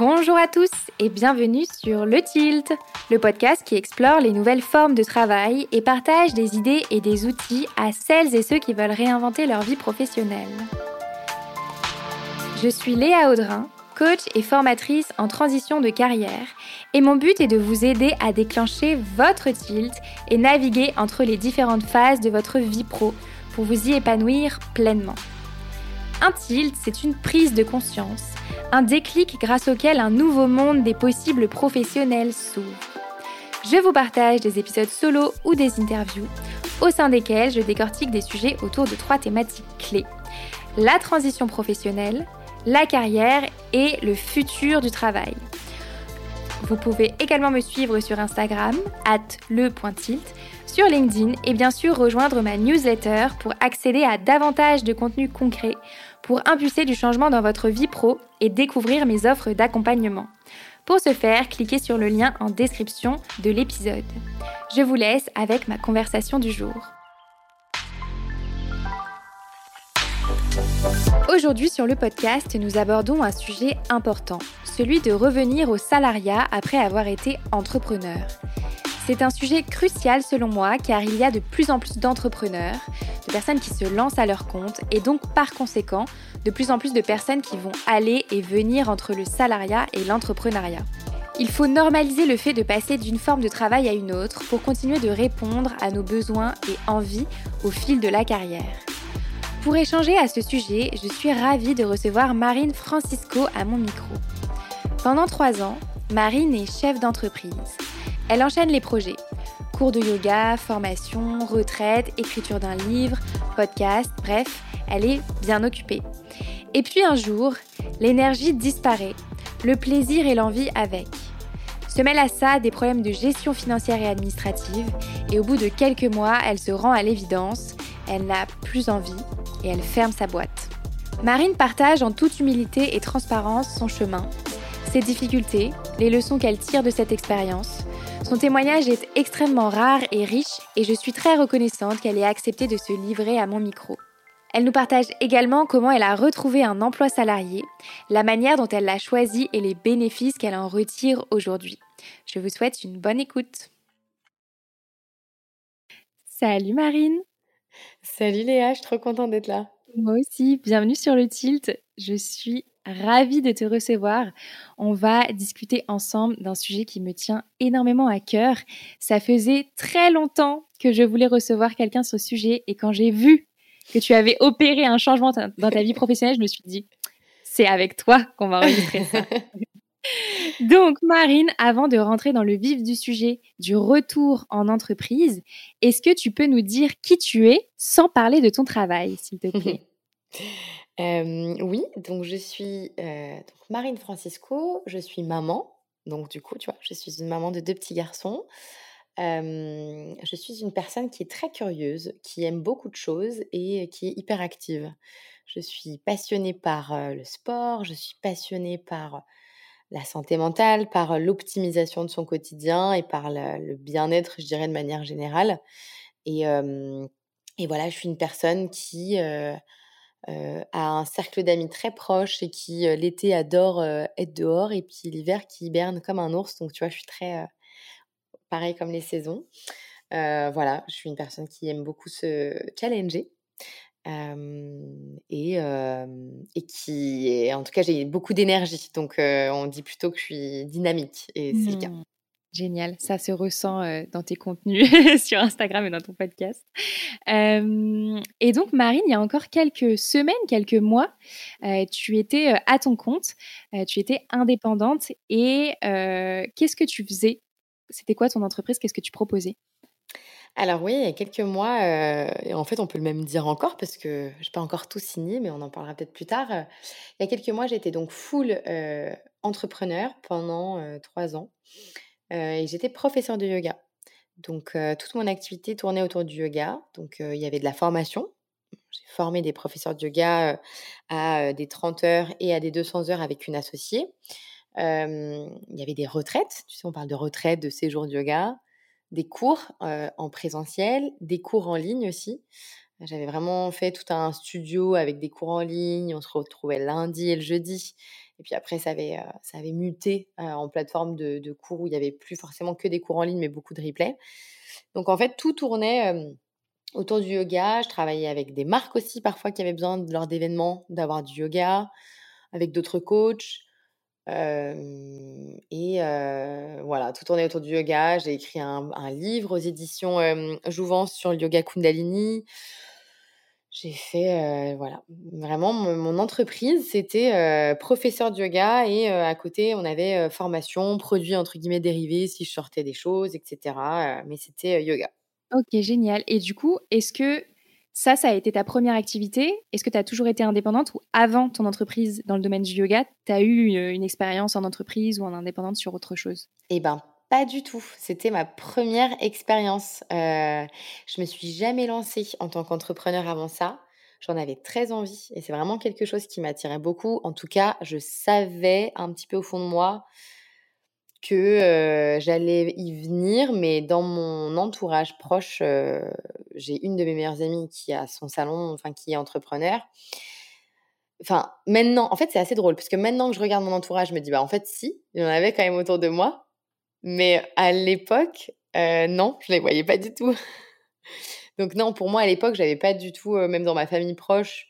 Bonjour à tous et bienvenue sur Le Tilt, le podcast qui explore les nouvelles formes de travail et partage des idées et des outils à celles et ceux qui veulent réinventer leur vie professionnelle. Je suis Léa Audrin, coach et formatrice en transition de carrière et mon but est de vous aider à déclencher votre tilt et naviguer entre les différentes phases de votre vie pro pour vous y épanouir pleinement. Un tilt, c'est une prise de conscience, un déclic grâce auquel un nouveau monde des possibles professionnels s'ouvre. Je vous partage des épisodes solo ou des interviews, au sein desquels je décortique des sujets autour de trois thématiques clés. La transition professionnelle, la carrière et le futur du travail. Vous pouvez également me suivre sur Instagram, at sur LinkedIn et bien sûr rejoindre ma newsletter pour accéder à davantage de contenu concret, pour impulser du changement dans votre vie pro et découvrir mes offres d'accompagnement. Pour ce faire, cliquez sur le lien en description de l'épisode. Je vous laisse avec ma conversation du jour. Aujourd'hui sur le podcast, nous abordons un sujet important, celui de revenir au salariat après avoir été entrepreneur. C'est un sujet crucial selon moi car il y a de plus en plus d'entrepreneurs, de personnes qui se lancent à leur compte et donc par conséquent de plus en plus de personnes qui vont aller et venir entre le salariat et l'entrepreneuriat. Il faut normaliser le fait de passer d'une forme de travail à une autre pour continuer de répondre à nos besoins et envies au fil de la carrière. Pour échanger à ce sujet, je suis ravie de recevoir Marine Francisco à mon micro. Pendant trois ans, Marine est chef d'entreprise. Elle enchaîne les projets. Cours de yoga, formation, retraite, écriture d'un livre, podcast, bref, elle est bien occupée. Et puis un jour, l'énergie disparaît, le plaisir et l'envie avec. Se mêle à ça des problèmes de gestion financière et administrative, et au bout de quelques mois, elle se rend à l'évidence, elle n'a plus envie, et elle ferme sa boîte. Marine partage en toute humilité et transparence son chemin, ses difficultés, les leçons qu'elle tire de cette expérience. Son témoignage est extrêmement rare et riche et je suis très reconnaissante qu'elle ait accepté de se livrer à mon micro. Elle nous partage également comment elle a retrouvé un emploi salarié, la manière dont elle l'a choisi et les bénéfices qu'elle en retire aujourd'hui. Je vous souhaite une bonne écoute. Salut Marine Salut Léa, je suis trop contente d'être là. Moi aussi, bienvenue sur le Tilt. Je suis ravie de te recevoir. On va discuter ensemble d'un sujet qui me tient énormément à cœur. Ça faisait très longtemps que je voulais recevoir quelqu'un sur ce sujet et quand j'ai vu que tu avais opéré un changement dans ta vie professionnelle, je me suis dit, c'est avec toi qu'on va enregistrer ça. Donc, Marine, avant de rentrer dans le vif du sujet du retour en entreprise, est-ce que tu peux nous dire qui tu es sans parler de ton travail, s'il te plaît? Oui, donc je suis euh, Marine Francisco, je suis maman. Donc, du coup, tu vois, je suis une maman de deux petits garçons. Je suis une personne qui est très curieuse, qui aime beaucoup de choses et qui est hyper active. Je suis passionnée par le sport, je suis passionnée par la santé mentale, par l'optimisation de son quotidien et par le bien-être, je dirais, de manière générale. Et, voilà, je suis une personne qui a un cercle d'amis très proche et qui, l'été, adore être dehors et puis l'hiver qui hiberne comme un ours. Donc, tu vois, je suis très pareil comme les saisons. voilà, je suis une personne qui aime beaucoup se challenger et, et qui en tout cas, j'ai beaucoup d'énergie. Donc, on dit plutôt que je suis dynamique et c'est le cas. Génial, ça se ressent dans tes contenus sur Instagram et dans ton podcast. et donc, Marine, il y a encore quelques semaines, quelques mois, tu étais à ton compte, tu étais indépendante et qu'est-ce que tu faisais? C'était quoi ton entreprise? Qu'est-ce que tu proposais? Alors oui, il y a quelques mois, et en fait, on peut le même dire encore parce que je n'ai pas encore tout signé, mais on en parlera peut-être plus tard. il y a quelques mois, j'étais donc full entrepreneur pendant trois ans et j'étais professeur de yoga. Donc toute mon activité tournait autour du yoga. Donc il y avait de la formation. J'ai formé des professeurs de yoga à des 30 heures et à des 200 heures avec une associée. il y avait des retraites. Tu sais, on parle de retraite, de séjour de yoga des cours en présentiel, des cours en ligne aussi. J'avais vraiment fait tout un studio avec des cours en ligne. On se retrouvait lundi et le jeudi. Et puis après, ça avait, ça avait muté en plateforme de, cours où il n'y avait plus forcément que des cours en ligne, mais beaucoup de replays. Donc en fait, tout tournait autour du yoga. Je travaillais avec des marques aussi, parfois, qui avaient besoin, lors d'événements, d'avoir du yoga, avec d'autres coachs. et voilà, tout tournait autour du yoga. J'ai écrit un, livre aux éditions Jouvence sur le yoga Kundalini. J'ai fait, voilà, vraiment mon, entreprise, c'était professeur de yoga et à côté, on avait formation, produits entre guillemets dérivés si je sortais des choses, etc. mais c'était yoga. Ok, génial. Et du coup, est-ce que ça, ça a été ta première activité? Est-ce que tu as toujours été indépendante ou avant ton entreprise dans le domaine du yoga, tu as eu une expérience en entreprise ou en indépendante sur autre chose? Eh ben, pas du tout. C'était ma première expérience. Euh, je me suis jamais lancée en tant qu'entrepreneur avant ça. J'en avais très envie et c'est vraiment quelque chose qui m'attirait beaucoup. En tout cas, je savais un petit peu au fond de moi que euh, j'allais y venir, mais dans mon entourage proche, euh, j'ai une de mes meilleures amies qui a son salon, enfin qui est entrepreneur. Enfin, maintenant, en fait, c'est assez drôle parce que maintenant que je regarde mon entourage, je me dis, bah en fait, si, il y en avait quand même autour de moi. Mais à l'époque, euh, non, je les voyais pas du tout. Donc non, pour moi, à l'époque, j'avais pas du tout, euh, même dans ma famille proche,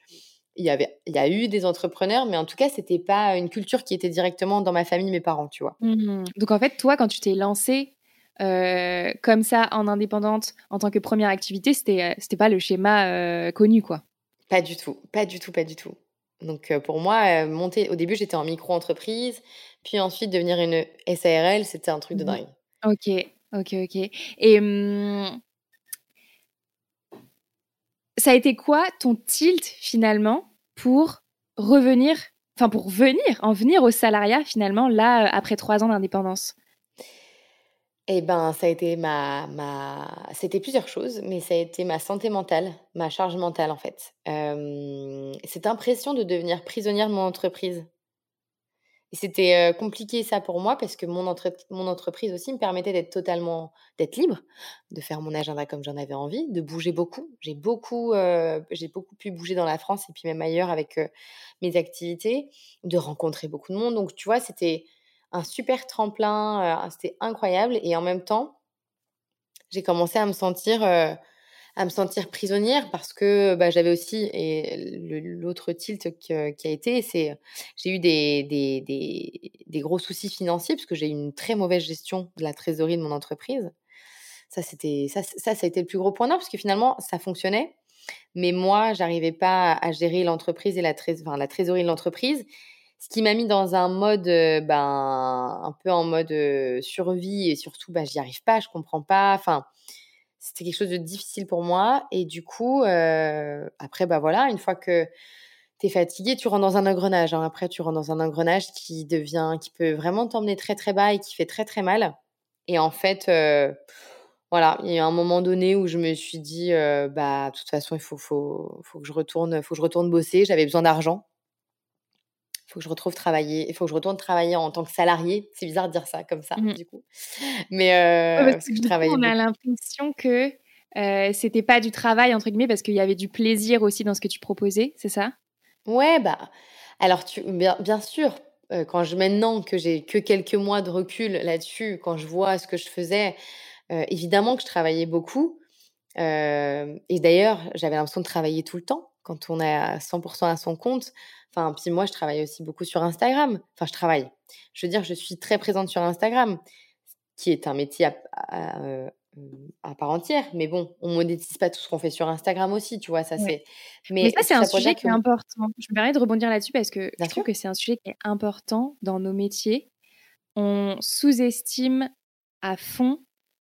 il y avait, il y a eu des entrepreneurs, mais en tout cas, c'était pas une culture qui était directement dans ma famille, mes parents, tu vois. Mmh Donc en fait, toi, quand tu t'es lancée euh, comme ça en indépendante en tant que première activité, c'était, c'était pas le schéma connu, quoi. Pas du tout, pas du tout, pas du tout. Donc pour moi, monter, au début, j'étais en micro-entreprise. Puis ensuite, devenir une SARL, c'était un truc de mmh dingue. Ok, ok, ok. Et mmh, ça a été quoi ton tilt finalement pour revenir, enfin pour venir, en venir au salariat finalement, là, après trois ans d'indépendance? Eh ben, ça a été ma, ma... C'était plusieurs choses, mais ça a été ma santé mentale, ma charge mentale en fait. cette impression de devenir prisonnière de mon entreprise. Et c'était compliqué ça pour moi parce que mon, mon entreprise aussi me permettait d'être totalement d'être libre, de faire mon agenda comme j'en avais envie, de bouger beaucoup. J'ai beaucoup, j'ai beaucoup pu bouger dans la France et puis même ailleurs avec mes activités, de rencontrer beaucoup de monde. Donc tu vois, c'était un super tremplin, c'était incroyable. Et en même temps, j'ai commencé à me sentir à me sentir prisonnière parce que bah, j'avais aussi et l'autre tilt qui a été c'est j'ai eu des, des, des, gros soucis financiers parce que j'ai eu une très mauvaise gestion de la trésorerie de mon entreprise. Ça c'était ça, ça ça a été le plus gros point noir parce que finalement ça fonctionnait. Mais moi j'arrivais pas à gérer l'entreprise et la, la trésorerie de l'entreprise ce qui m'a mis dans un mode ben un peu en mode survie et surtout bah j'y arrive pas je comprends pas enfin c'était quelque chose de difficile pour moi. Et du coup, euh, après, bah voilà, une fois que tu es fatigué, tu rentres dans un engrenage. Hein. Après, tu rentres dans un engrenage qui devient, qui peut vraiment t'emmener très très bas et qui fait très très mal. Et en fait, euh, voilà, il y a un moment donné où je me suis dit, euh, bah, de toute façon, il faut, faut, faut que je retourne, faut que je retourne bosser. J'avais besoin d'argent faut que je retrouve travailler, il faut que je retourne travailler en tant que salarié. C'est bizarre de dire ça comme ça, mmh. du coup. Mais euh, que je travaille. On a l'impression que euh, c'était pas du travail entre guillemets parce qu'il y avait du plaisir aussi dans ce que tu proposais, c'est ça? Ouais, bah alors tu bien, bien sûr. Euh, quand je maintenant que j'ai que quelques mois de recul là-dessus, quand je vois ce que je faisais, euh, évidemment que je travaillais beaucoup. et d'ailleurs, j'avais l'impression de travailler tout le temps quand on est à 100% à son compte. Enfin, puis moi, je travaille aussi beaucoup sur Instagram. Enfin, je travaille. Je veux dire, je suis très présente sur Instagram, qui est un métier à, euh, part entière. Mais bon, on monétise pas tout ce qu'on fait sur Instagram aussi, tu vois. Ça, c'est. Mais, ça, c'est un sujet qui est important. Je me permets de rebondir là-dessus parce que je trouve que c'est un sujet qui est important dans nos métiers. On sous-estime à fond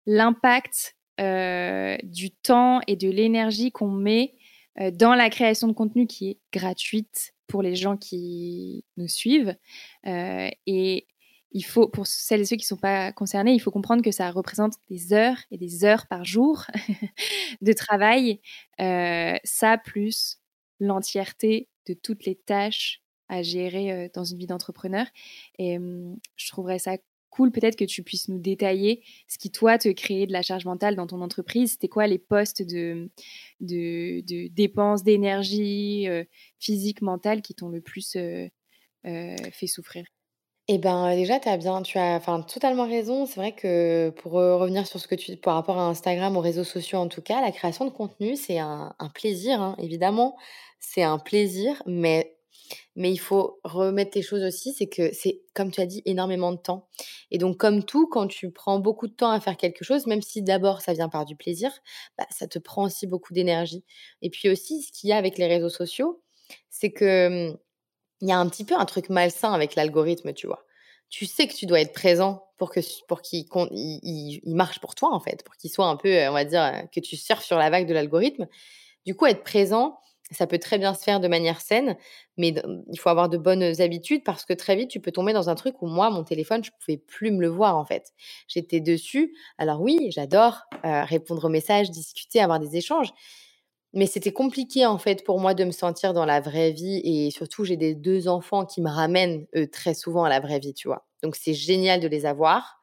l'impact euh, du temps et de l'énergie qu'on met euh, dans la création de contenu qui est gratuite pour les gens qui nous suivent. Euh, et il faut, pour celles et ceux qui ne sont pas concernés, il faut comprendre que ça représente des heures et des heures par jour de travail. Euh, ça, plus l'entièreté de toutes les tâches à gérer dans une vie d'entrepreneur. Et hum, je trouverais ça cool peut-être que tu puisses nous détailler ce qui, toi, te créait de la charge mentale dans ton entreprise. C'était quoi les postes de, de, dépenses d'énergie euh, physique, mentale qui t'ont le plus euh, fait souffrir? Eh ben, déjà, tu as bien tu as enfin, totalement raison. C'est vrai que pour, revenir sur ce que tu dis par rapport à Instagram, aux réseaux sociaux en tout cas, la création de contenu, c'est un un plaisir, hein, évidemment. C'est un plaisir, mais mais il faut remettre tes choses aussi, c'est que c'est, comme tu as dit, énormément de temps. Et donc, comme tout, quand tu prends beaucoup de temps à faire quelque chose, même si d'abord ça vient par du plaisir, bah, ça te prend aussi beaucoup d'énergie. Et puis aussi, ce qu'il y a avec les réseaux sociaux, c'est que mmh, il y a un petit peu un truc malsain avec l'algorithme, tu vois. Tu sais que tu dois être présent pour que pour qu'il il, il, marche pour toi en fait, pour qu'il soit un peu, on va dire, que tu surfes sur la vague de l'algorithme. Du coup, être présent, ça peut très bien se faire de manière saine, mais il faut avoir de bonnes habitudes parce que très vite, tu peux tomber dans un truc où moi, mon téléphone, je pouvais plus me le voir en fait. J'étais dessus. Alors oui, j'adore répondre aux messages, discuter, avoir des échanges, mais c'était compliqué en fait pour moi de me sentir dans la vraie vie et surtout j'ai des deux enfants qui me ramènent eux, très souvent à la vraie vie, tu vois. Donc c'est génial de les avoir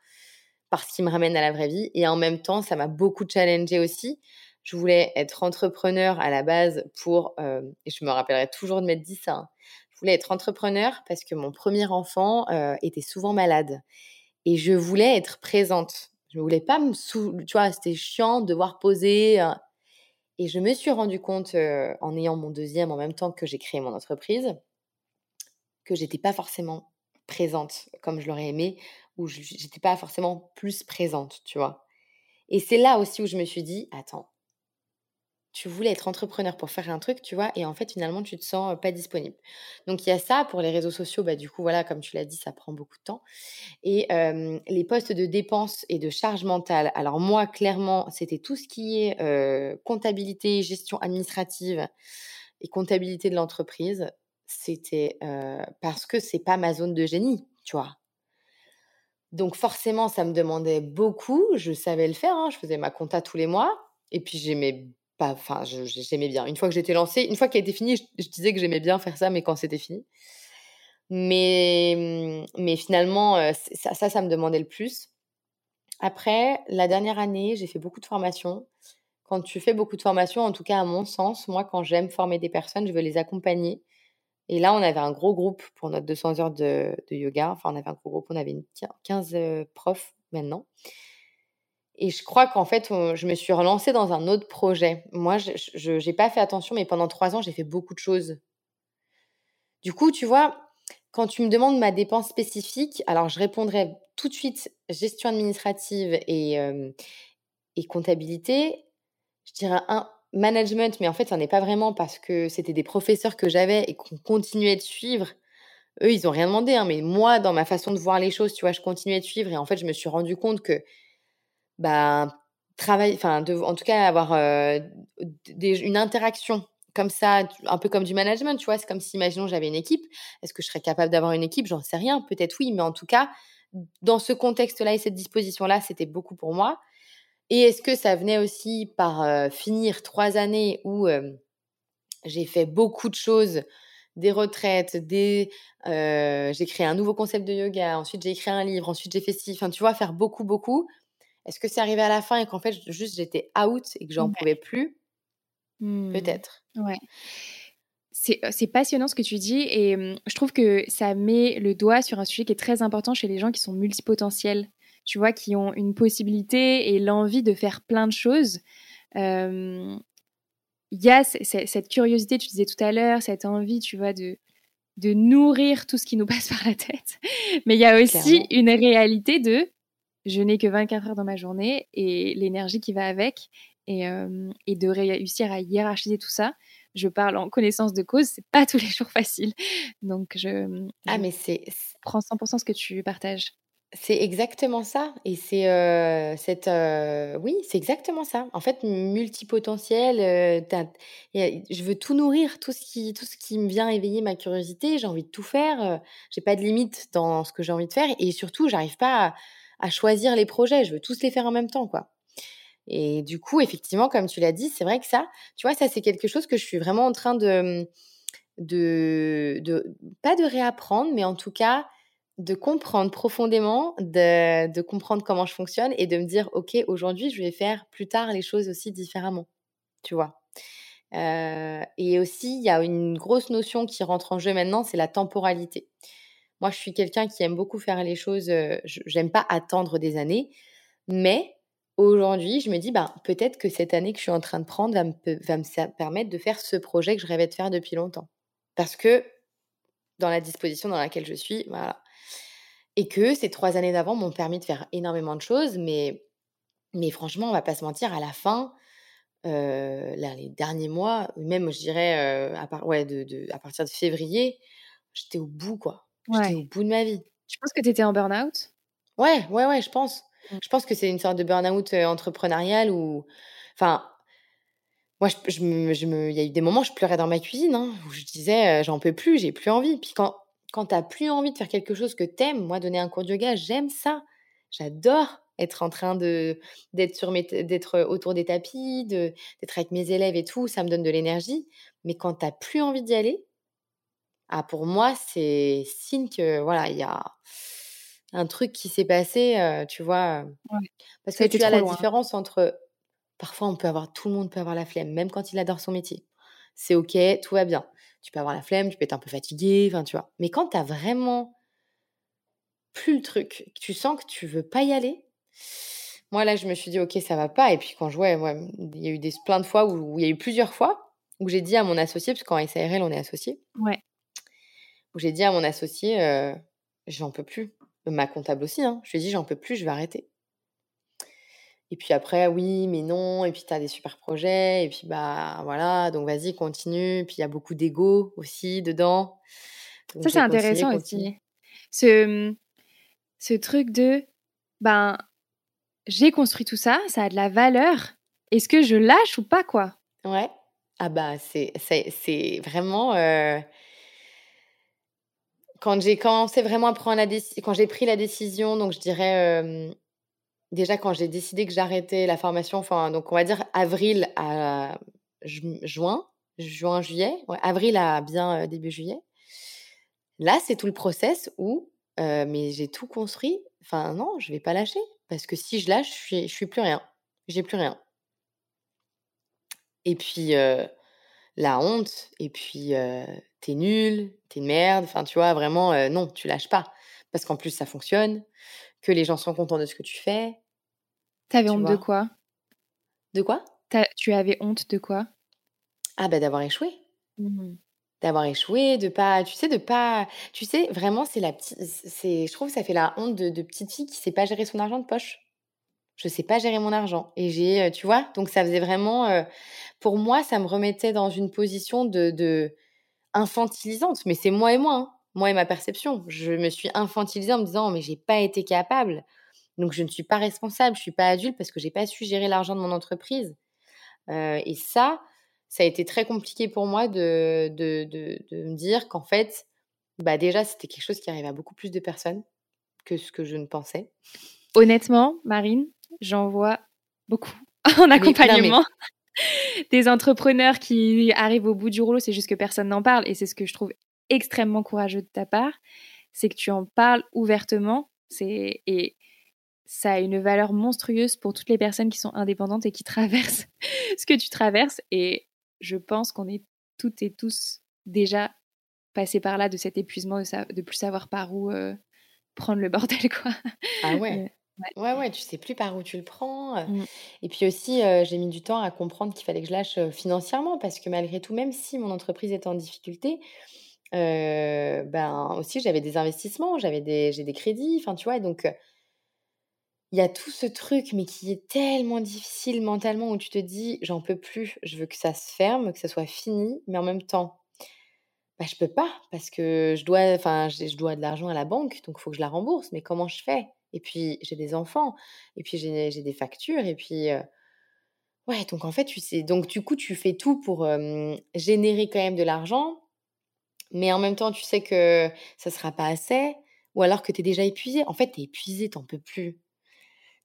parce qu'ils me ramènent à la vraie vie et en même temps ça m'a beaucoup challengé aussi. Je voulais être entrepreneur à la base pour euh, et je me rappellerai toujours de m'être dit ça. Hein. Je voulais être entrepreneur parce que mon premier enfant euh, était souvent malade et je voulais être présente. Je ne voulais pas me tu vois, c'était chiant de devoir poser euh, et je me suis rendu compte, en ayant mon deuxième en même temps que j'ai créé mon entreprise, que j'étais pas forcément présente comme je l'aurais aimé, ou j'étais pas forcément plus présente, tu vois. Et c'est là aussi où je me suis dit, attends, tu voulais être entrepreneur pour faire un truc, tu vois, et en fait, finalement, tu te sens pas disponible. Donc, il y a ça pour les réseaux sociaux, bah, du coup, voilà, comme tu l'as dit, ça prend beaucoup de temps. Et les postes de dépenses et de charge mentale, alors moi, clairement, c'était tout ce qui est comptabilité, gestion administrative et comptabilité de l'entreprise. C'était parce que c'est pas ma zone de génie, tu vois. Donc forcément, ça me demandait beaucoup. Je savais le faire. Hein, je faisais ma compta tous les mois. Et puis j'aimais enfin, j'aimais bien. Une fois que j'étais lancée, une fois qu'elle était finie, je, disais que j'aimais bien faire ça, mais quand c'était fini. Mais, mmh, mais finalement, ça, ça, ça, me demandait le plus. Après, la dernière année, j'ai fait beaucoup de formations. Quand tu fais beaucoup de formations, en tout cas à mon sens, moi, quand j'aime former des personnes, je veux les accompagner. Et là, on avait un gros groupe pour notre 200 heures de, de yoga. Enfin, on avait un gros groupe, on avait une, 15 profs maintenant. Et je crois qu'en fait, je me suis relancée dans un autre projet. Moi, je n'ai pas fait attention, mais pendant trois ans, j'ai fait beaucoup de choses. Du coup, tu vois, quand tu me demandes ma dépense spécifique, alors je répondrai tout de suite gestion administrative et, et comptabilité. Je dirais un management, mais en fait, ça n'est pas vraiment parce que c'était des professeurs que j'avais et qu'on continuait de suivre. Eux, ils n'ont rien demandé, hein, mais moi, dans ma façon de voir les choses, tu vois, je continuais de suivre et en fait, je me suis rendu compte que bah, travailler, enfin, en tout cas, avoir une interaction comme ça, un peu comme du management, tu vois? C'est comme si, imaginons, j'avais une équipe. Est-ce que je serais capable d'avoir une équipe? J'en sais rien. Peut-être oui, mais en tout cas, dans ce contexte-là et cette disposition-là, c'était beaucoup pour moi. Et est-ce que ça venait aussi par finir trois années où j'ai fait beaucoup de choses, des retraites, des, j'ai créé un nouveau concept de yoga, ensuite j'ai écrit un livre, ensuite j'ai fait ci, enfin tu vois, faire beaucoup, beaucoup. Est-ce que c'est arrivé à la fin et qu'en fait, juste j'étais out et que j'en pouvais plus? Mmh. Peut-être. Ouais. C'est passionnant ce que tu dis et mmh, je trouve que ça met le doigt sur un sujet qui est très important chez les gens qui sont multipotentiels, tu vois, qui ont une possibilité et l'envie de faire plein de choses. Il y a cette curiosité, tu disais tout à l'heure, cette envie, tu vois, de, de nourrir tout ce qui nous passe par la tête. Mais il y a aussi une réalité de je n'ai que 24 heures dans ma journée et l'énergie qui va avec et, et, de réussir à hiérarchiser tout ça. Je parle en connaissance de cause, c'est pas tous les jours facile. Donc je, ah mais c'est prends 100% ce que tu partages. C'est exactement ça et c'est cette oui c'est exactement ça. En fait multipotentiel, je veux tout nourrir, tout ce qui tout ce qui me vient éveiller ma curiosité. J'ai envie de tout faire. j'ai pas de limite dans ce que j'ai envie de faire et surtout j'arrive pas à à choisir les projets. Je veux tous les faire en même temps, quoi. Et du coup, effectivement, comme tu l'as dit, c'est vrai que ça, tu vois, ça, c'est quelque chose que je suis vraiment en train de, de, de pas de réapprendre, mais en tout cas, de comprendre profondément, de, comprendre comment je fonctionne et de me dire, OK, aujourd'hui, je vais faire plus tard les choses aussi différemment, tu vois. Euh, et aussi, il y a une grosse notion qui rentre en jeu maintenant, c'est la temporalité. Moi, je suis quelqu'un qui aime beaucoup faire les choses. J'aime pas attendre des années, mais aujourd'hui, je me dis, ben, peut-être que cette année que je suis en train de prendre va me, va me permettre de faire ce projet que je rêvais de faire depuis longtemps. Parce que dans la disposition dans laquelle je suis, voilà. Et que ces trois années d'avant m'ont permis de faire énormément de choses, mais, mais franchement, on va pas se mentir, à la fin, là, les derniers mois, même je dirais à, ouais, de, à partir de février, j'étais au bout, quoi. J'étais au bout de ma vie. Tu penses que tu étais en burn-out? Ouais, ouais, ouais, je pense. Mmh. Je pense que c'est une sorte de burn-out entrepreneurial où. Enfin, moi, je, me, je me, il y a eu des moments où je pleurais dans ma cuisine, hein, où je disais, j'en peux plus, j'ai plus envie. Puis quand, quand tu n'as plus envie de faire quelque chose que tu aimes, moi, donner un cours de yoga, j'aime ça. J'adore être en train de d'être sur d'être autour des tapis, de d'être avec mes élèves et tout, ça me donne de l'énergie. Mais quand tu n'as plus envie d'y aller, ah, pour moi, c'est signe que voilà, il y a un truc qui s'est passé, tu vois. Parce que tu as la différence entre parfois on peut avoir tout le monde peut avoir la flemme, même quand il adore son métier. C'est ok, tout va bien. Tu peux avoir la flemme, tu peux être un peu fatigué, enfin tu vois. Mais quand tu as vraiment plus le truc, tu sens que tu veux pas y aller, moi, là, je me suis dit, OK, ça va pas. Et puis, quand je vois, ouais, il y a eu des, plein de fois où, il y a eu plusieurs fois où j'ai dit à mon associé, parce qu'en SARL, on est associé. Ouais. Où j'ai dit à mon associé, euh, j'en peux plus. Ma comptable aussi, hein. Je lui ai dit, j'en peux plus, je vais arrêter. Et puis après, oui, mais non. Et puis, tu as des super projets. Et puis, bah, voilà. Donc, vas-y, continue. Puis, il y a beaucoup d'ego aussi dedans. ça, c'est intéressant aussi. Ce, ce truc de, ben, j'ai construit tout ça, ça a de la valeur. Est-ce que je lâche ou pas, quoi? Ouais. Ah bah, c'est, c'est, vraiment... Euh, quand j'ai commencé vraiment à prendre la décision, quand j'ai pris la décision, donc je dirais... déjà, quand j'ai décidé que j'arrêtais la formation, enfin, donc on va dire avril à juin, juin, juillet, avril à bien début juillet. Là, c'est tout le process où, mais j'ai tout construit. Enfin, non, je vais pas lâcher. Parce que si je lâche, je suis, je suis plus rien. J'ai plus rien. Et puis, la honte, et puis, t'es nul, t'es une merde. Enfin, tu vois, vraiment, non, tu lâches pas. Parce qu'en plus, ça fonctionne, que les gens sont contents de ce que tu fais. T'avais honte de quoi? De quoi? Tu avais honte de quoi? Ah, bah d'avoir échoué. Mmh d'avoir échoué, de pas, tu sais, de pas, tu sais, vraiment, c'est la petite, c'est, je trouve, que ça fait la honte de, petite fille qui sait pas gérer son argent de poche. Je sais pas gérer mon argent et j'ai, euh, tu vois, donc ça faisait vraiment, euh, pour moi, ça me remettait dans une position de, de infantilisante. Mais c'est moi et moi, hein. moi et ma perception. Je me suis infantilisée en me disant, mais j'ai pas été capable, donc je ne suis pas responsable, je suis pas adulte parce que j'ai pas su gérer l'argent de mon entreprise. Euh, et ça, ça a été très compliqué pour moi de, de, de, me dire qu'en fait, bah déjà, c'était quelque chose qui arrivait à beaucoup plus de personnes que ce que je ne pensais. Honnêtement, Marine, j'en vois beaucoup en accompagnement. Des entrepreneurs qui arrivent au bout du rouleau, c'est juste que personne n'en parle et c'est ce que je trouve extrêmement courageux de ta part, c'est que tu en parles ouvertement. C'est et ça a une valeur monstrueuse pour toutes les personnes qui sont indépendantes et qui traversent ce que tu traverses. Et je pense qu'on est toutes et tous déjà passés par là de cet épuisement, de, de plus savoir par où euh, prendre le bordel, quoi. Ah ouais. Ouais. ouais, tu sais plus par où tu le prends. Mmh. Et puis aussi, euh, j'ai mis du temps à comprendre qu'il fallait que je lâche financièrement parce que malgré tout, même si mon entreprise est en difficulté, ben aussi j'avais des investissements, j'avais des, j'ai des crédits, enfin tu vois, donc il y a tout ce truc, mais qui est tellement difficile mentalement, où tu te dis, j'en peux plus, je veux que ça se ferme, que ça soit fini, mais en même temps, bah, je peux pas, parce que je dois, enfin, je dois de l'argent à la banque, donc il faut que je la rembourse, mais comment je fais? Et puis, j'ai des enfants, et puis j'ai des factures, et puis... Ouais, donc en fait, tu sais, donc du coup, tu fais tout pour générer quand même de l'argent, mais en même temps, tu sais que ça sera pas assez, ou alors que tu es déjà épuisé. En fait, tu es épuisé, t'en peux plus.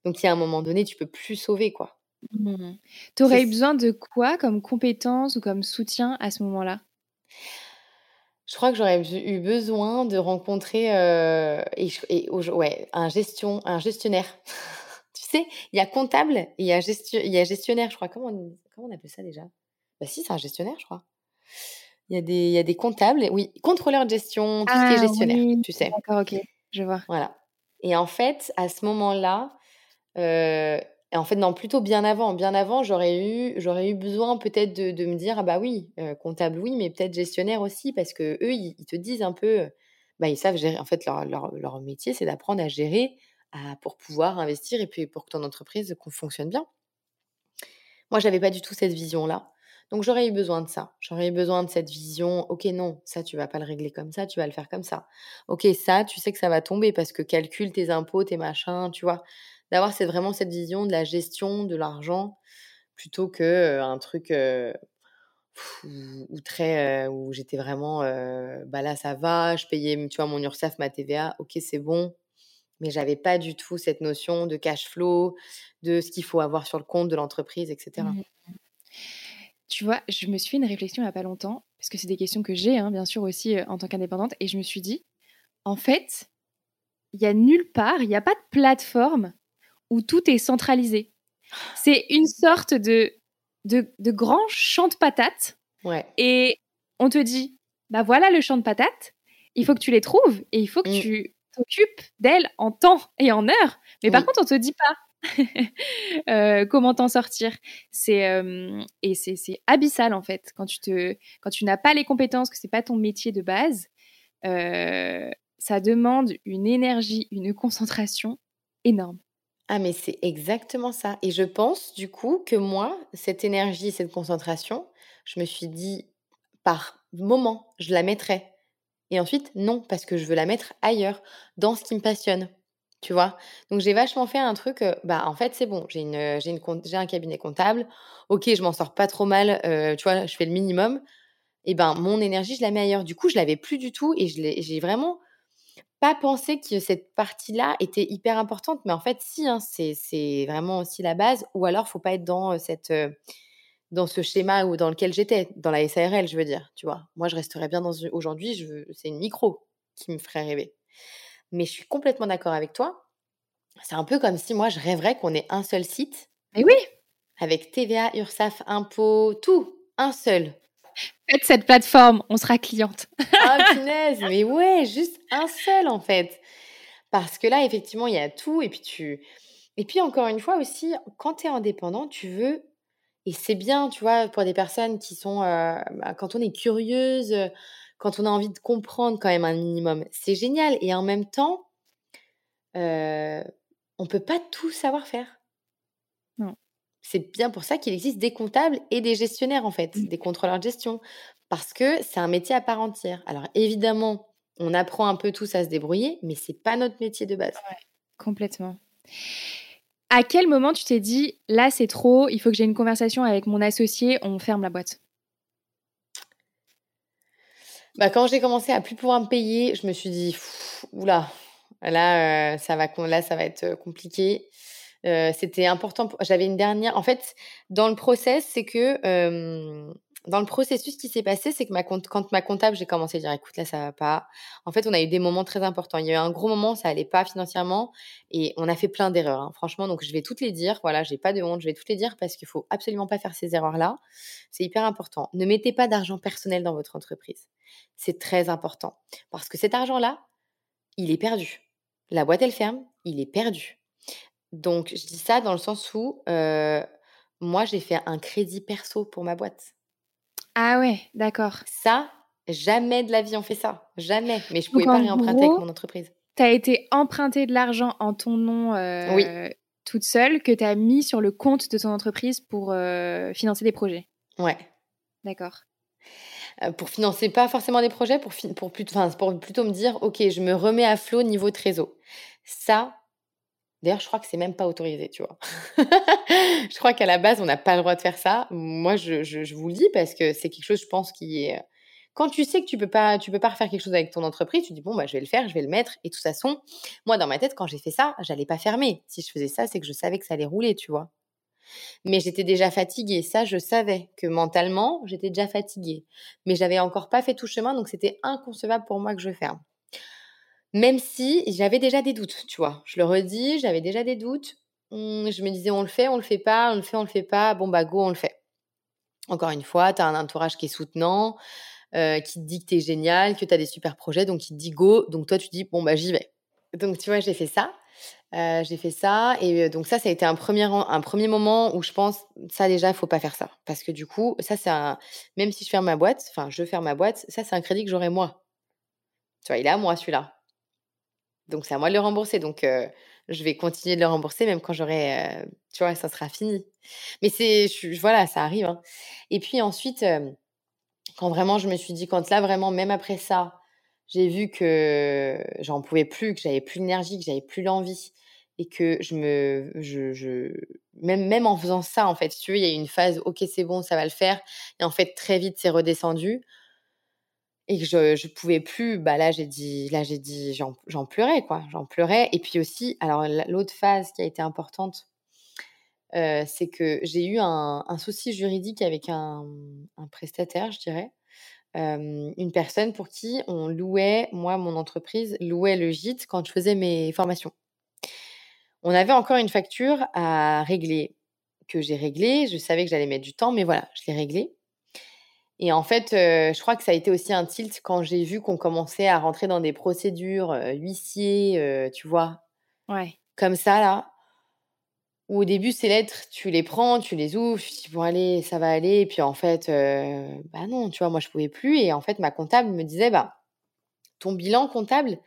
Donc, il y a un moment donné, tu peux plus sauver, quoi. Mmh. Tu aurais eu besoin de quoi comme compétence ou comme soutien à ce moment-là? Je crois que j'aurais eu besoin de rencontrer et, ouais, un, gestion, un gestionnaire. tu sais, il y a comptable et il y a, gestion, il y a gestionnaire, je crois. Comment on, comment on appelle ça déjà? Bah si, c'est un gestionnaire, je crois. Il y, a des, il y a des comptables, oui, contrôleurs de gestion, tout ce qui est Ah gestionnaire, oui, tu sais. d'accord, OK, je vois. Voilà. Et en fait, à ce moment-là, euh, en fait, non, plutôt bien avant. Bien avant, j'aurais eu, j'aurais eu besoin peut-être de, me dire, ah bah oui, euh, comptable, oui, mais peut-être gestionnaire aussi, parce que eux, ils, te disent un peu, bah, ils savent gérer. En fait, leur, métier, c'est d'apprendre à gérer pour pouvoir investir et puis pour que ton entreprise fonctionne bien. Moi, j'avais pas du tout cette vision-là. Donc, j'aurais eu besoin de ça. J'aurais eu besoin de cette vision. Ok, non, ça, tu vas pas le régler comme ça, tu vas le faire comme ça. Ok, ça, tu sais que ça va tomber parce que calcule tes impôts, tes machins, tu vois. D'avoir c'est vraiment cette vision de la gestion de l'argent plutôt que euh, un truc euh, où très euh, où j'étais vraiment bah là ça va, je payais tu vois mon URSSAF, ma TVA, ok c'est bon, mais j'avais pas du tout cette notion de cash flow, de ce qu'il faut avoir sur le compte de l'entreprise, etc. Mmh Tu vois, je me suis fait une réflexion il n'y a pas longtemps, parce que c'est des questions que j'ai, hein, bien sûr, aussi en tant qu'indépendante, et je me suis dit, en fait, il y a nulle part, il n'y a pas de plateforme où tout est centralisé. C'est une sorte de, de, de grand champ de patates, Ouais. et on te dit, bah voilà le champ de patates, il faut que tu les trouves, et il faut que Mm. tu t'occupes d'elles en temps et en heure. Mais par Oui. contre, on te dit pas. euh, comment t'en sortir. C'est euh, et c'est c'est abyssal en fait quand tu te quand tu n'as pas les compétences, que c'est pas ton métier de base. euh, ça demande une énergie, une concentration énorme. Ah mais c'est exactement ça. Et je pense du coup que moi, cette énergie, cette concentration, je me suis dit par moment, je la mettrai. Et ensuite, non, parce que je veux la mettre ailleurs, dans ce qui me passionne. Tu vois? Donc j'ai vachement fait un truc, euh, bah en fait c'est bon, j'ai une, euh, j'ai un cabinet comptable, ok, je m'en sors pas trop mal, euh, tu vois, je fais le minimum, et ben mon énergie, je la mets ailleurs. Du coup, je l'avais plus du tout et j'ai vraiment pas pensé que cette partie-là était hyper importante, mais en fait si, hein, c'est vraiment aussi la base, ou alors faut pas être dans cette... dans ce schéma ou dans lequel j'étais, dans la SARL, je veux dire, tu vois. Moi, je resterais bien dans aujourd'hui, je c'est une micro qui me ferait rêver. Mais je suis complètement d'accord avec toi. C'est un peu comme si moi, je rêverais qu'on ait un seul site Mais oui, avec TVA, URSAF, impôts, tout, un seul. Faites cette plateforme, on sera cliente. Ah, punaise, mais ouais, juste un seul en fait. Parce que là, effectivement, il y a tout. Et puis, tu... et puis encore une fois aussi, quand tu es indépendant, tu veux. Et c'est bien, tu vois, pour des personnes qui sont. euh, bah, quand on est curieuse, quand on a envie de comprendre quand même un minimum, c'est génial. Et en même temps, euh, on peut pas tout savoir faire. C'est bien pour ça qu'il existe des comptables et des gestionnaires, en fait, Mm. des contrôleurs de gestion. Parce que c'est un métier à part entière. Alors évidemment, on apprend un peu tous à se débrouiller, mais c'est pas notre métier de base. Complètement. À quel moment tu t'es dit, là c'est trop, il faut que j'ai une conversation avec mon associé, on ferme la boîte? Bah, quand j'ai commencé à plus pouvoir me payer, je me suis dit, oula, là, euh, ça va, com- là, ça va être euh, compliqué. Euh, c'était important. J'avais une dernière. En fait, dans le process, c'est que dans le processus qui s'est passé, c'est que ma quand ma comptable, j'ai commencé à dire, écoute, là, ça va pas. En fait, on a eu des moments très importants. Il y a eu un gros moment, ça allait pas financièrement, et on a fait plein d'erreurs. hein. Franchement, donc je vais toutes les dire. Voilà, j'ai pas de honte, je vais toutes les dire parce qu'il faut absolument pas faire ces erreurs-là. C'est hyper important. Ne mettez pas d'argent personnel dans votre entreprise. C'est très important parce que cet argent-là, il est perdu. La boîte, elle ferme, il est perdu. Donc, je dis ça dans le sens où euh, moi, j'ai fait un crédit perso pour ma boîte. Ah ouais, d'accord. Ça, jamais de la vie on fait ça. Jamais. Mais je Donc, pouvais pas réemprunter gros, avec mon entreprise. T'as été emprunter de l'argent en ton nom Oui, toute seule que t'as mis sur le compte de ton entreprise pour euh, financer des projets? ouais. D'accord. Pour financer pas forcément des projets, pour, pour, plutôt, enfin, pour plutôt me dire, ok, je me remets à flot niveau trésor. Ça, d'ailleurs, je crois que c'est même pas autorisé, tu vois. je crois qu'à la base, on n'a pas le droit de faire ça. Moi, je, je, vous le dis parce que c'est quelque chose, je pense, qui est. Quand tu sais que tu peux pas, tu peux pas refaire quelque chose avec ton entreprise, tu dis bon bah je vais le faire, je vais le mettre. Et de toute façon, moi dans ma tête, quand j'ai fait ça, j'allais pas fermer. Si je faisais ça, c'est que je savais que ça allait rouler, tu vois. Mais j'étais déjà fatiguée. Ça, je savais que mentalement, j'étais déjà fatiguée. Mais j'avais encore pas fait tout chemin, donc c'était inconcevable pour moi que je ferme. Même si j'avais déjà des doutes, tu vois. Je le redis, j'avais déjà des doutes. Hum, je me disais, on le fait, on le fait pas, on le fait, on le fait pas. Bon, bah, go, on le fait. Encore une fois, tu as un entourage qui est soutenant. qui te dit que tu es génial, que tu as des super projets, donc il te dit go. Donc toi, tu dis bon, bah j'y vais. Donc tu vois, j'ai fait ça. j'ai fait ça. Et donc ça, ça a été un premier, un premier moment où je pense, ça déjà, il faut pas faire ça. Parce que du coup, ça, c'est. Même si je ferme ma boîte, enfin, je ferme ma boîte, ça, c'est un crédit que j'aurai moi. Tu vois, il est à moi, celui-là. Donc c'est à moi de le rembourser. Donc je vais continuer de le rembourser même quand j'aurai, tu vois, ça sera fini. Mais c'est, voilà, ça arrive. Hein. Et puis ensuite, quand vraiment je me suis dit, quand là vraiment, même après ça, j'ai vu que j'en pouvais plus, que j'avais plus l'énergie, que j'avais plus l'envie et que je me, je, même, même en faisant ça, en fait, si tu veux, il y a eu une phase, ok, c'est bon, ça va le faire. Et en fait, très vite, c'est redescendu et que je je pouvais plus bah là j'ai dit là j'ai dit j'en pleurais quoi j'en pleurais. Et puis aussi alors l'autre phase qui a été importante euh, c'est que j'ai eu un, souci juridique avec un, prestataire je dirais. Une personne pour qui on louait moi mon entreprise louait le gîte quand je faisais mes formations. On avait encore une facture à régler que j'ai réglée. Je savais que j'allais mettre du temps mais voilà je l'ai réglée et en fait, je crois que ça a été aussi un tilt quand j'ai vu qu'on commençait à rentrer dans des procédures huissiers, tu vois? Ouais. Comme ça, là. Où au début, ces lettres, tu les prends, tu les ouvres, tu dis, bon, allez, ça va aller. Et puis en fait, bah non, tu vois, moi, je pouvais plus. Et en fait, ma comptable me disait, bah, ton bilan comptable,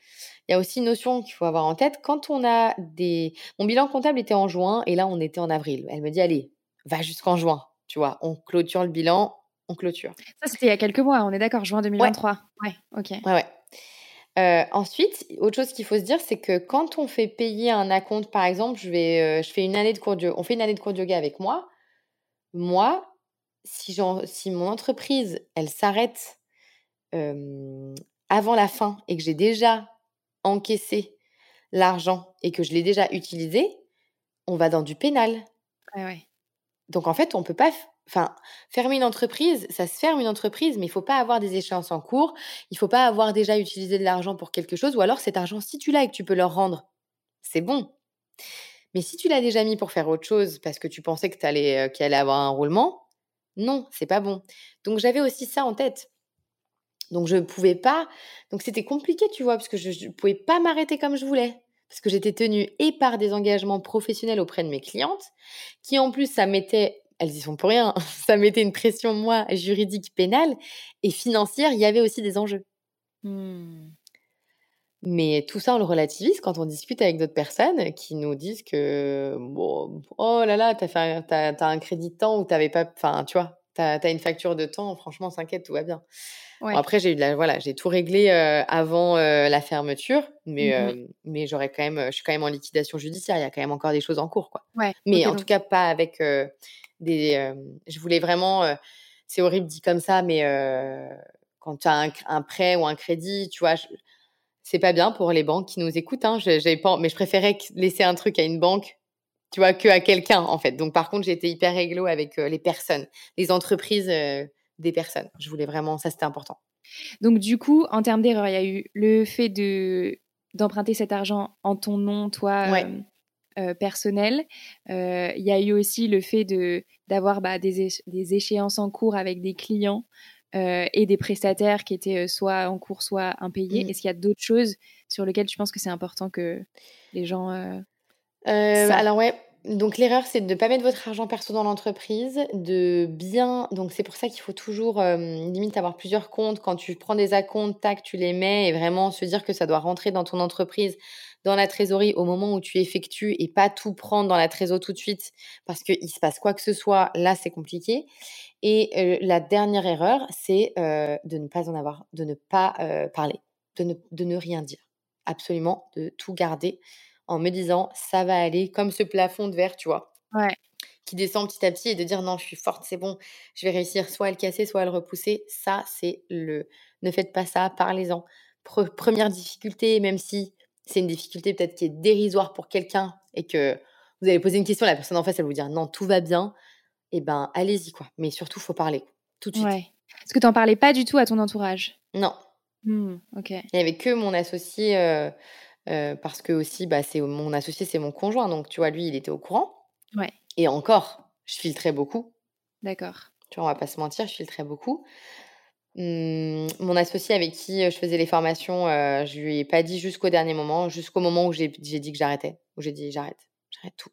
il y a aussi une notion qu'il faut avoir en tête. Quand on a des. Mon bilan comptable était en juin et là, on était en avril. Elle me dit, allez, va jusqu'en juin. Tu vois, on clôture le bilan, clôture. Ça, c'était il y a quelques mois, on est d'accord, juin 2023. Ouais, ok. Ouais, ouais. Euh, ensuite, autre chose qu'il faut se dire, c'est que quand on fait payer un acompte, par exemple, je, vais, euh, je fais une année de cours de, on fait une année de cours de yoga avec moi. Moi, si, si mon entreprise, elle s'arrête euh, avant la fin et que j'ai déjà encaissé l'argent et que je l'ai déjà utilisé, on va dans du pénal. Ouais, ouais. Donc en fait, on peut pas Enfin, fermer une entreprise, ça se ferme une entreprise, mais il faut pas avoir des échéances en cours. Il faut pas avoir déjà utilisé de l'argent pour quelque chose, ou alors cet argent, si tu l'as et que tu peux leur rendre, c'est bon. Mais si tu l'as déjà mis pour faire autre chose parce que tu pensais que euh, qu'il allait avoir un roulement, non, c'est pas bon. Donc j'avais aussi ça en tête. Donc je ne pouvais pas. Donc c'était compliqué, tu vois, parce que je ne pouvais pas m'arrêter comme je voulais. Parce que j'étais tenue et par des engagements professionnels auprès de mes clientes, qui en plus, ça mettait elles y sont pour rien. Ça mettait une pression, moi, juridique, pénale et financière. Il y avait aussi des enjeux. Mmh. Mais tout ça, on le relativise quand on discute avec d'autres personnes qui nous disent que, bon, oh là là, t'as, fait as, un crédit de temps ou t'avais pas, enfin, tu vois, t'as as une facture de temps, franchement, s'inquiète, tout va bien. après, j'ai eu la, voilà, j'ai tout réglé euh, avant euh, la fermeture, mais, mmh euh, mais j'aurais quand même, je suis quand même en liquidation judiciaire. Il y a quand même encore des choses en cours, quoi. mais en tout cas, pas avec des. je voulais vraiment. c'est horrible dit comme ça, mais quand tu as un, prêt ou un crédit, tu vois, c'est pas bien pour les banques qui nous écoutent. Hein, pas, mais je préférais laisser un truc à une banque, tu vois, que à quelqu'un en fait. Donc par contre, été hyper réglo avec les personnes, les entreprises des personnes. Je voulais vraiment, ça c'était important. Donc du coup, en termes d'erreur, il y a eu le fait de d'emprunter cet argent en ton nom, toi, euh, personnel. Euh, il y a eu aussi le fait de d'avoir bah, des, des, échéances en cours avec des clients euh, et des prestataires qui étaient soit en cours, soit impayés. Mmh. Est-ce qu'il y a d'autres choses sur lesquelles tu penses que c'est important que les gens... alors ouais, donc l'erreur, c'est de ne pas mettre votre argent perso dans l'entreprise, de bien. Donc c'est pour ça qu'il faut toujours limite avoir plusieurs comptes. Quand tu prends des acomptes, tac, tu les mets et vraiment se dire que ça doit rentrer dans ton entreprise dans la trésorerie au moment où tu effectues et pas tout prendre dans la trésorerie tout de suite parce qu'il se passe quoi que ce soit, là c'est compliqué. Et la dernière erreur, c'est de ne pas en avoir, de ne pas parler, de ne, de ne rien dire. Absolument, de tout garder en me disant ça va aller comme ce plafond de verre, tu vois. Ouais. Qui descend petit à petit et de dire non, je suis forte, c'est bon, je vais réussir soit à le casser, soit à le repousser. Ça, c'est le. Ne faites pas ça, parlez-en. première difficulté, même si c'est une difficulté peut-être qui est dérisoire pour quelqu'un et que vous allez poser une question, la personne en face, elle va vous dire non, tout va bien, et eh ben allez-y quoi. Mais surtout, faut parler tout de suite. Ouais. Est-ce que tu n'en parlais pas du tout à ton entourage? Non. Mmh, ok. Il n'y avait que mon associé, euh, euh, parce que aussi, bah, c'est mon associé, c'est mon conjoint, donc tu vois, lui, il était au courant. Ouais. Et encore, je filtrais beaucoup. D'accord. Tu vois, on va pas se mentir, je filtrais beaucoup. Mmh, mon associé avec qui, je faisais les formations, je lui ai pas dit jusqu'au dernier moment, jusqu'au moment où j'ai dit que j'arrêtais, où j'ai dit: «J'arrête, j'arrête tout».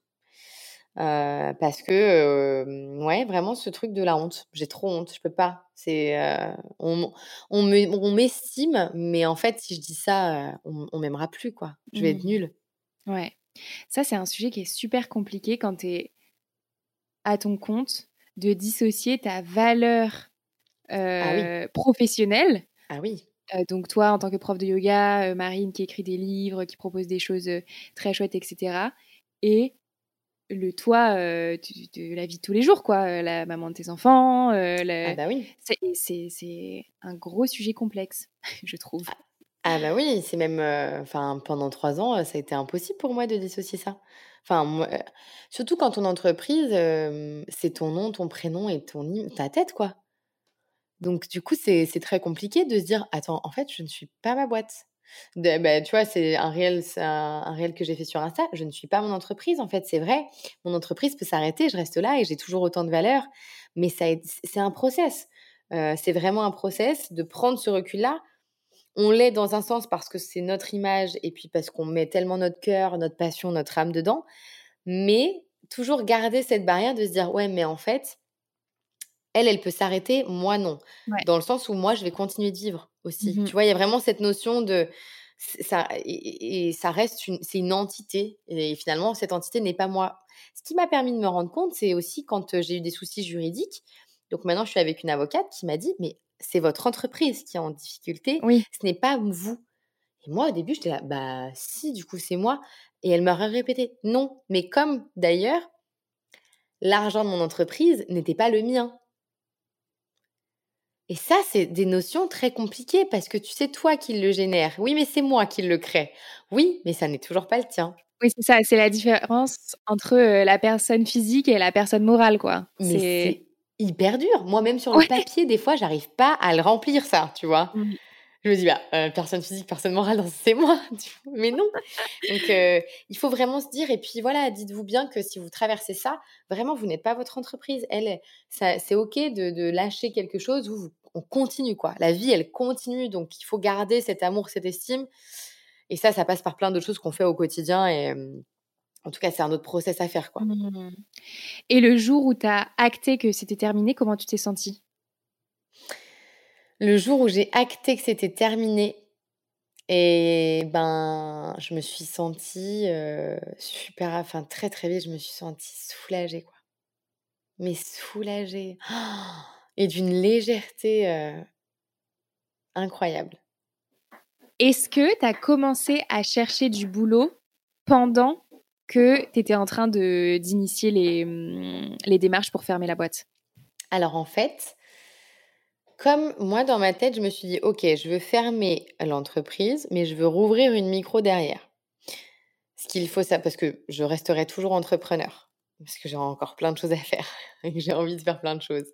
Heu, parce que, hem, ouais, vraiment ce truc de la honte. J'ai trop honte, je peux pas. C'est, heu, on on me on m'estime, mais en fait, si je dis ça, on on m'aimera plus, quoi. Je vais être Mmh. nulle. Ouais. Ça, c'est un sujet qui est super compliqué quand tu es à ton compte, de dissocier ta valeur, Ah oui, professionnelle, ah oui. donc toi en tant que prof de yoga, Marine qui écrit des livres, qui propose des choses, très chouettes et cetera et le toi, heu, du de la vie de tous les jours quoi, heu, la maman de tes enfants, heu, Ah bah oui. c'est c'est c'est un gros sujet complexe, je trouve. Ah bah oui, c'est même, heu, enfin pendant 3 ans, ça a été impossible pour moi de dissocier ça. Enfin surtout quand ton entreprise, c'est ton nom, ton prénom et ton ta tête, quoi. Donc du coup, c'est c'est très compliqué de se dire: «Attends, en fait, je ne suis pas ma boîte». De bah, tu vois, c'est un réel un que j'ai fait sur Insta. Je ne suis pas mon entreprise, en fait, c'est vrai. Mon entreprise peut s'arrêter, je reste là et j'ai toujours autant de valeur, mais c'est un process. Heu, c'est vraiment un process de prendre ce recul-là. On l'est dans un sens parce que c'est notre image et puis parce qu'on met tellement notre cœur, notre passion, notre âme dedans, mais toujours garder cette barrière de se dire: «Ouais, mais en fait, elle, elle peut s'arrêter, moi non. Ouais. Dans le sens où moi, je vais continuer de vivre aussi. Mmh Tu vois, il y a vraiment cette notion de ça et ça reste une c'est une entité et finalement, cette entité n'est pas moi. Ce qui m'a permis de me rendre compte, c'est aussi quand, j'ai eu des soucis juridiques. Donc maintenant, je suis avec une avocate qui m'a dit: «Mais c'est votre entreprise qui est en difficulté, Oui. ce n'est pas vous». Et moi, au début, j'étais là: «Bah si, du coup, c'est moi» et elle m'a répété: «Non, mais comme d'ailleurs, l'argent de mon entreprise n'était pas le mien». Et ça, c'est des notions très compliquées parce que tu sais, toi qui le génère. Oui, mais c'est moi qui le crée. Oui, mais ça n'est toujours pas le tien. Oui, c'est ça, c'est la différence entre, heu, la personne physique et la personne morale, quoi. Mais C'est hyper dur. Moi, même sur le ouais. papier, des fois, j'arrive pas à le remplir ça, tu vois? Mmh. Je me dis: «Bah, heu, personne physique, personne morale, c'est moi»? Mais non. Donc heu, il faut vraiment se dire et puis voilà, dites-vous bien que si vous traversez ça, vraiment, vous n'êtes pas votre entreprise. Elle, c'est OK de lâcher quelque chose, vous on continue, quoi. La vie, elle continue, donc il faut garder cet amour, cette estime et ça, ça passe par plein d'autres choses qu'on fait au quotidien et hem, en tout cas, c'est un autre process à faire, quoi. Mmh. Et le jour où tu as acté que c'était terminé, comment tu t'es sentie? Le jour où j'ai acté que c'était terminé et ben, je me suis sentie, heu, super enfin, très, très vite, je me suis sentie soulagée, quoi. Mais soulagée et d'une légèreté, heu, incroyable. Est-ce que tu as commencé à chercher du boulot pendant que tu étais en train d'initier les, mmh, les démarches pour fermer la boîte? Alors en fait, comme moi dans ma tête, je me suis dit: «OK, je veux fermer l'entreprise, mais je veux rouvrir une micro derrière». Ce qu'il faut parce que je resterai toujours entrepreneur, parce que j'ai encore plein de choses à faire et que j'ai envie de faire plein de choses.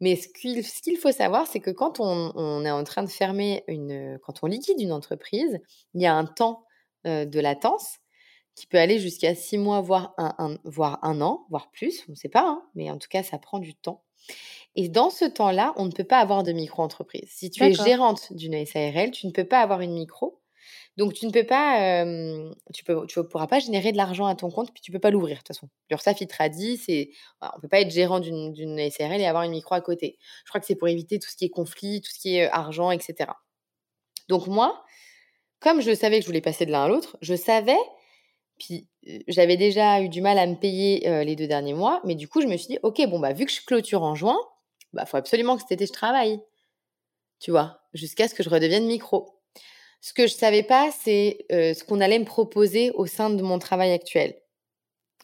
Mais ce qu'il faut savoir, c'est que quand on est en train de fermer une, quand on liquide une entreprise, il y a un temps, heu, de latence qui peut aller jusqu'à 6 mois, voire un un voire 1 an, voire plus, on ne sait pas, hein, mais en tout cas, ça prend du temps et dans ce temps-là, on ne peut pas avoir de micro-entreprise. Si tu es gérante d'une SARL, tu ne peux pas avoir une micro, donc tu ne peux pas, hem, tu tu pourras pas générer de l'argent à ton compte, puis tu peux pas l'ouvrir de toute façon. L'Urssaf, il te dit, c'est voilà, on peut pas être gérant d'une SARL et avoir une micro à côté. Je crois que c'est pour éviter tout ce qui est conflit, tout ce qui est, heu, argent et cetera. Donc moi, comme je savais que je voulais passer de l'un à l'autre, je savais puis, heu, j'avais déjà eu du mal à me payer, les 2 derniers mois, mais du coup, je me suis dit: «OK, bon, bah, vu que je clôture en juin, bah, faut absolument que cet été je travaille», tu vois? Jusqu'à ce que je redevienne micro. Ce que je savais pas, c'est, heu, ce qu'on allait me proposer au sein de mon travail actuel.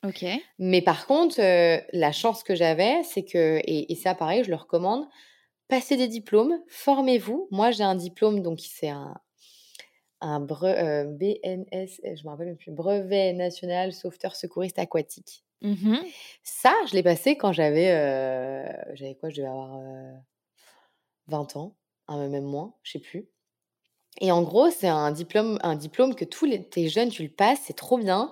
OK. Mais par contre, heu, la chance que j'avais, c'est que et et ça pareil, je le recommande, passez des diplômes, formez-vous. Moi, j'ai un diplôme, donc c'est un un bre heu, BNS, je me rappelle même plus, brevet national sauveteur secouriste aquatique. Mmh Ça, je l'ai passé quand j'avais, heu, j'avais quoi? Je devais avoir, heu, 20 ans, hein, même moins, je sais plus et en gros, c'est un diplôme un diplôme que tous les tu jeunes, tu le passes, c'est trop bien.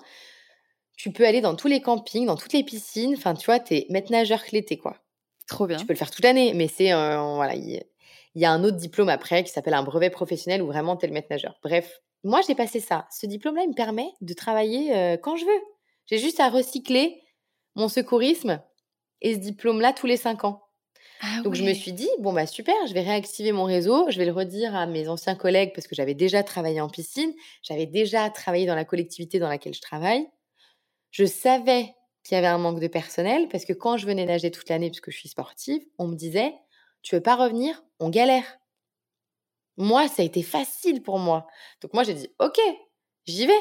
Tu peux aller dans tous les campings, dans toutes les piscines, enfin, tu vois, tu es maître nageur l'été, quoi. Trop Tu bien. peux le faire toute l'année, mais c'est, heu, voilà, il y a un autre diplôme après qui s'appelle un brevet professionnel où vraiment tu es le maître nageur. Bref, moi j'ai passé ça. Ce diplôme-là, il me permet de travailler euh, quand je veux. J'ai juste à recycler mon secourisme et ce diplôme-là tous les cinq ans. Ah Donc je me suis dit, bon bah super, je vais réactiver mon réseau, je vais le redire à mes anciens collègues parce que j'avais déjà travaillé en piscine, j'avais déjà travaillé dans la collectivité dans laquelle je travaille. Je savais qu'il y avait un manque de personnel parce que quand je venais nager toute l'année parce que je suis sportive, on me disait, tu veux pas revenir On galère. Moi, ça a été facile pour moi. Donc moi j'ai dit, ok, j'y vais.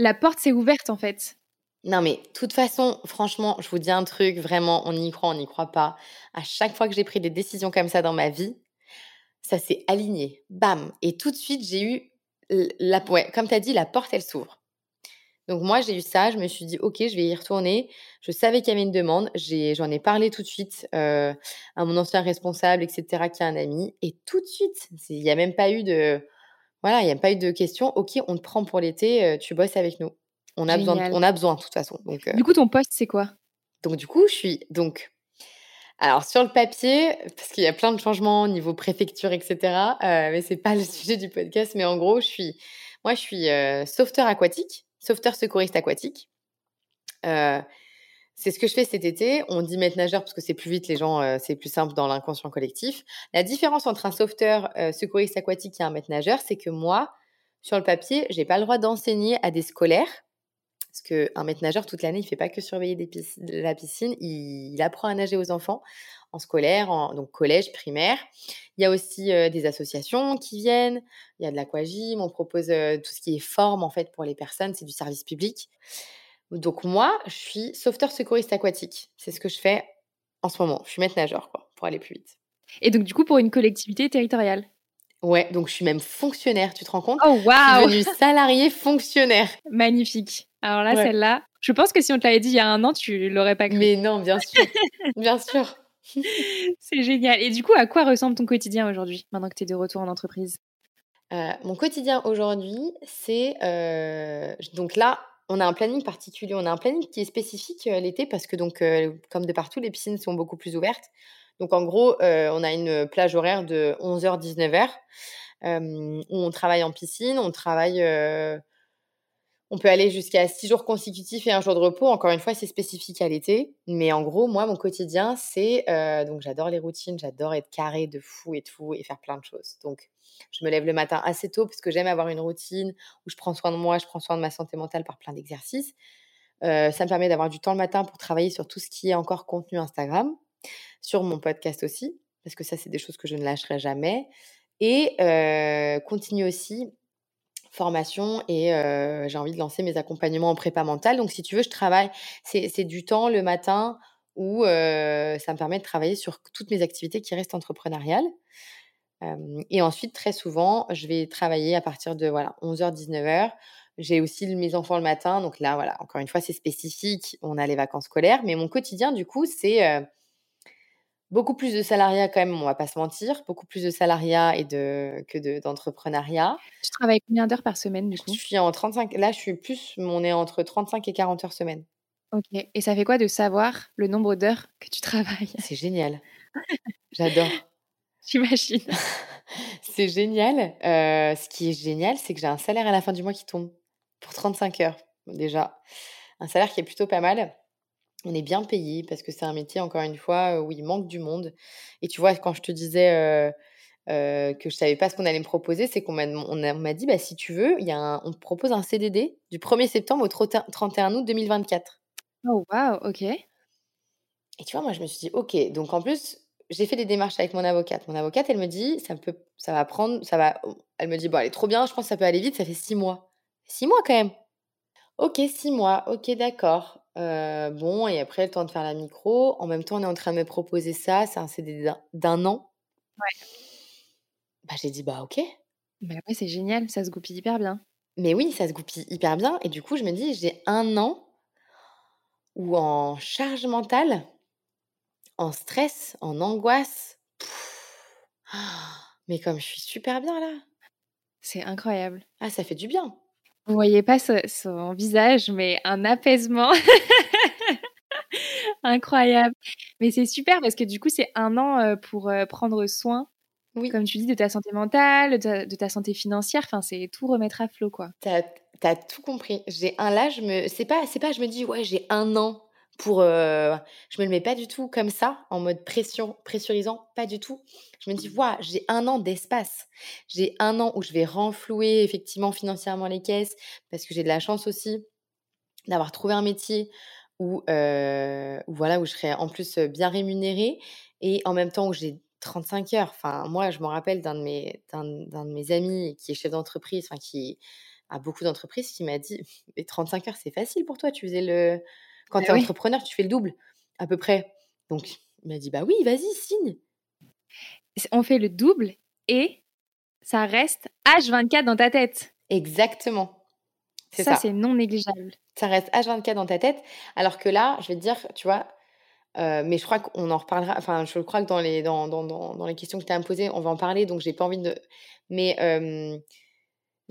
La porte s'est ouverte en fait. Non, mais de toute façon, franchement, je vous dis un truc, vraiment, on y croit, on n'y croit pas. À chaque fois que j'ai pris des décisions comme ça dans ma vie, ça s'est aligné. Bam Et tout de suite, j'ai eu, la, ouais, comme tu as dit, la porte, elle s'ouvre. Donc moi, j'ai eu ça, je me suis dit, OK, je vais y retourner. Je savais qu'il y avait une demande, j'en ai, parlé tout de suite euh, à mon ancien responsable, etc., qui est un ami. Et tout de suite, il n'y a même pas eu de... Voilà, il n'y a pas eu de question. OK, on te prend pour l'été, euh, tu bosses avec nous. On a, besoin, on a besoin de toute façon. Donc, Du coup, ton poste, c'est quoi? Donc, du coup, je suis. Donc, alors, sur le papier, parce qu'il y a plein de changements au niveau préfecture, etc., euh, mais c'est pas le sujet du podcast, mais en gros, je suis. Moi, je suis euh, sauveteur aquatique, sauveteur secouriste aquatique. Euh, c'est ce que je fais cet été. On dit maître nageur parce que c'est plus vite, les gens, c'est plus simple dans l'inconscient collectif. La différence entre un sauveteur secouriste aquatique et un maître nageur, c'est que moi, sur le papier, j'ai pas le droit d'enseigner à des scolaires parce qu'un maître nageur, toute l'année, il ne fait pas que surveiller la piscine, il, apprend à nager aux enfants en scolaire, donc collège, primaire. Il y a aussi des associations qui viennent, il y a de l'aquagym, on propose tout ce qui est forme en fait pour les personnes, c'est du service public. Donc moi, je suis sauveteur secouriste aquatique. C'est ce que je fais en ce moment. Je suis maître nageur, quoi, pour aller plus vite. Et donc du coup, pour une collectivité territoriale? Ouais, donc je suis même fonctionnaire, tu te rends compte? Oh waouh Je suis salarié fonctionnaire. Magnifique. Alors là, celle-là, je pense que si on te l'avait dit il y a un an, tu l'aurais pas cru. Mais non, bien sûr. bien sûr. C'est génial. Et du coup, à quoi ressemble ton quotidien aujourd'hui, maintenant que tu es de retour en entreprise? Euh, Mon quotidien aujourd'hui, c'est... Euh, donc là, on a un planning particulier. On a un planning qui est spécifique euh, l'été parce que, donc, comme de partout, les piscines sont beaucoup plus ouvertes. Donc, en gros, on a une plage horaire de 11h-19h où on travaille en piscine. On travaille on peut aller jusqu'à six jours consécutifs et un jour de repos. Encore une fois, c'est spécifique à l'été. Mais en gros, moi, mon quotidien, c'est. Euh, donc, j'adore les routines, j'adore être carré de fou et tout et faire plein de choses. Donc, je me lève le matin assez tôt parce que j'aime avoir une routine où je prends soin de moi, je prends soin de ma santé mentale par plein d'exercices. Euh, ça me permet d'avoir du temps le matin pour travailler sur tout ce qui est encore contenu Instagram, sur mon podcast aussi, parce que ça, c'est des choses que je ne lâcherai jamais. Et euh, continue aussi formation et j'ai envie de lancer mes accompagnements en prépa mentale. Donc, si tu veux, je travaille, c'est du temps le matin où ça me permet de travailler sur toutes mes activités qui restent entrepreneuriales. et ensuite, très souvent, je vais travailler à partir de voilà, 11h, 19h. J'ai aussi mes enfants le matin. Donc là, voilà, encore une fois, c'est spécifique. On a les vacances scolaires. Mais mon quotidien, du coup, c'est Beaucoup plus de salariat quand même, on va pas se mentir, beaucoup plus de salariat et de, que d'entrepreneuriat. tu travailles combien d'heures par semaine du coup? Je suis en 35, là je suis plus, on est entre 35 et 40 heures semaine. Ok, et ça fait quoi de savoir le nombre d'heures que tu travailles? C'est génial, j'adore. J'imagine. c'est génial. Euh, ce qui est génial, c'est que j'ai un salaire à la fin du mois qui tombe pour 35 heures déjà. Un salaire qui est plutôt pas mal on est bien payé parce que c'est un métier, encore une fois, où il manque du monde. Et tu vois, quand je te disais que je savais pas ce qu'on allait me proposer, c'est qu'on m'a dit, bah, si tu veux, y a on te propose un CDD du 1er septembre au 31 août 2024. Oh, waouh, ok. Et tu vois, moi, je me suis dit, ok. Donc, en plus, j'ai fait des démarches avec mon avocate. Mon avocate, elle me dit, ça, peut, ça va prendre, ça va. Elle me dit, bon, elle est trop bien, je pense que ça peut aller vite, ça fait six mois. Six mois quand même. Ok, six mois, ok, d'accord. Euh, bon, et après, le temps de faire la micro. En même temps, on est en train de me proposer ça. C'est un CD d'un an. Ouais. Bah, j'ai dit, bah, ok. Mais après, c'est génial, ça se goupille hyper bien. Mais oui, ça se goupille hyper bien. Et du coup, je me dis, j'ai un an où en charge mentale, en stress, en angoisse. mais comme je suis super bien là. C'est incroyable. Ah, ça fait du bien. Vous voyez pas son visage, mais un apaisement. Incroyable. Mais c'est super parce que du coup, c'est un an pour prendre soin, Oui, comme tu dis, de ta santé mentale, de ta, de ta santé financière. Enfin, c'est tout remettre à flot, quoi. t'as as tout compris. J'ai un là, je me c'est pas c'est pas je me dis: «Ouais, j'ai un an pour, heu» je me le mets pas du tout comme ça, en mode pression pressurisant, pas du tout. Je me dis: «Waouh, j'ai un an d'espace. J'ai un an où je vais renflouer effectivement financièrement les caisses» parce que j'ai de la chance aussi d'avoir trouvé un métier où, où voilà, où je serais en plus, bien rémunérée et en même temps où j'ai 35 heures. Enfin, moi, je me rappelle d'un de mes d'un de mes amis qui est chef d'entreprise, enfin qui a beaucoup d'entreprises, qui m'a dit: «Mais 35 heures, c'est facile pour toi, tu faisais le quand Bah tu es oui. entrepreneur, tu fais le double à peu près». Donc il m'a dit: «Bah oui, vas-y, signe». On fait le double et ça reste H24 dans ta tête. Exactement, c'est Ça, ça. c'est non négligeable. Ça reste H24 dans ta tête, alors que là, je vais te dire, tu vois, heu, mais je crois qu'on en reparlera, enfin, je crois que dans les dans dans dans les questions que tu as à me poser, on va en parler, donc j'ai pas envie de mais je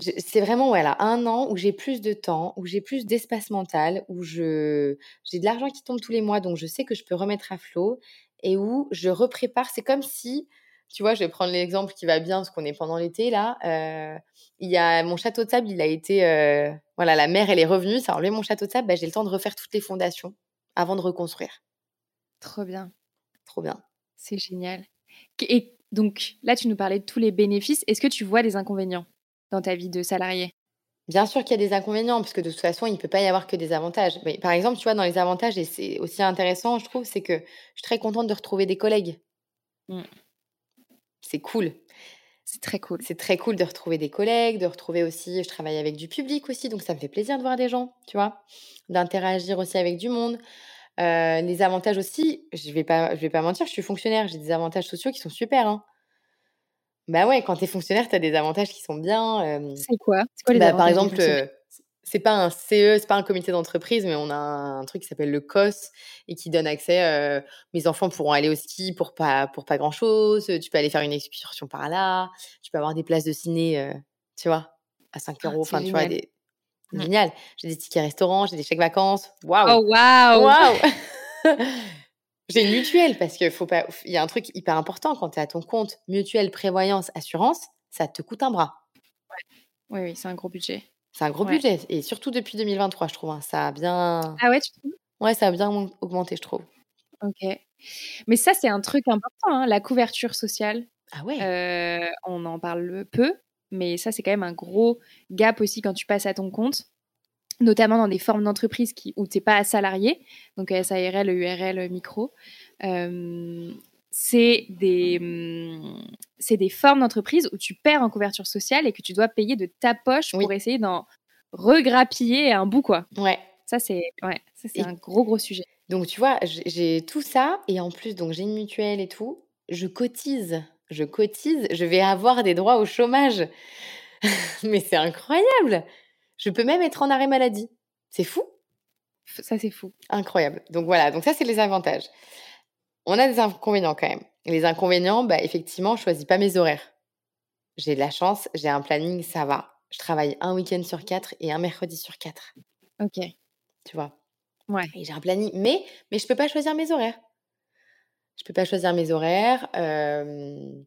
c'est vraiment, voilà, un an où j'ai plus de temps, où j'ai plus d'espace mental, où je j'ai de l'argent qui tombe tous les mois, donc je sais que je peux remettre à flot et où je reprépare. C'est comme si, tu vois, je vais prendre l'exemple qui va bien, parce qu'on est pendant l'été là, heu, il y a mon château de sable, il a été, heu, voilà, la mer, elle est revenue, ça a enlevé mon château de sable, bah, j'ai le temps de refaire toutes les fondations avant de reconstruire. Trop bien. Trop bien. C'est génial. Et donc, là, tu nous parlais de tous les bénéfices. Est-ce que tu vois des inconvénients? Dans ta vie de salarié? Bien sûr qu'il y a des inconvénients, parce que de toute façon, il ne peut pas y avoir que des avantages. Mais par exemple, tu vois, dans les avantages, et c'est aussi intéressant, je trouve, c'est que je suis très contente de retrouver des collègues. Mm. C'est cool. C'est très cool. C'est très cool de retrouver des collègues, de retrouver aussi, je travaille avec du public aussi, donc ça me fait plaisir de voir des gens, tu vois, d'interagir aussi avec du monde. Euh, les avantages aussi, je vais pas, je vais pas mentir, je suis fonctionnaire, j'ai des avantages sociaux qui sont super. Hein. Bah ouais, quand tu es fonctionnaire, tu as des avantages qui sont bien. euh, C'est quoi? C'est quoi les bah, par exemple, c'est pas un CE, c'est pas un comité d'entreprise, mais on a un truc qui s'appelle le COS et qui donne accès, mes enfants pourront aller au ski pour pas pour pas grand chose, tu peux aller faire une excursion par là, tu peux avoir des places de ciné, tu vois? À 5 Ah, euros. enfin, tu vois? génial. Des Mmh. génial. J'ai des tickets restaurants, j'ai des chèques vacances. Waouh! Oh, waouh Waouh! J'ai une mutuelle parce que faut pas il y a un truc hyper important quand tu es à ton compte, mutuelle, prévoyance, assurance, ça te coûte un bras. Oui, oui, c'est un gros budget. C'est un gros Ouais. budget et surtout depuis 2023, je trouve, hein. Ça a bien Ah ouais, tu trouves? Ouais, ça a bien aug augmenté, je trouve. Ok. Mais ça, c'est un truc important, hein, la couverture sociale. Ah ouais? Euh, on en parle peu, mais ça, c'est quand même un gros gap aussi quand tu passes à ton compte, notamment dans des formes d'entreprise qui, où tu n'es pas salarié, donc SARL, URL, micro. Euh, c'est des, c'est des formes d'entreprise où tu perds en couverture sociale et que tu dois payer de ta poche Oui. pour essayer d'en regrappiller un bout, quoi. Ouais. Ça, c'est ouais, ça, c'est Et un gros, gros sujet. donc tu vois, j'ai j'ai tout ça et en plus, donc j'ai une mutuelle et tout. Je cotise, je cotise, je vais avoir des droits au chômage. Mais c'est incroyable! Je peux même être en arrêt maladie. C'est fou! Ça, c'est fou. Incroyable. Donc voilà, donc ça, c'est les avantages. On a des inconvénients quand même. Les inconvénients, bah, effectivement, je choisis pas mes horaires. J'ai de la chance, j'ai un planning, ça va. Je travaille un week-end sur 4 et un mercredi sur 4, Ok. tu vois? Ouais. Et j'ai un planning mais mais je peux pas choisir mes horaires. Je peux pas choisir mes horaires, hem,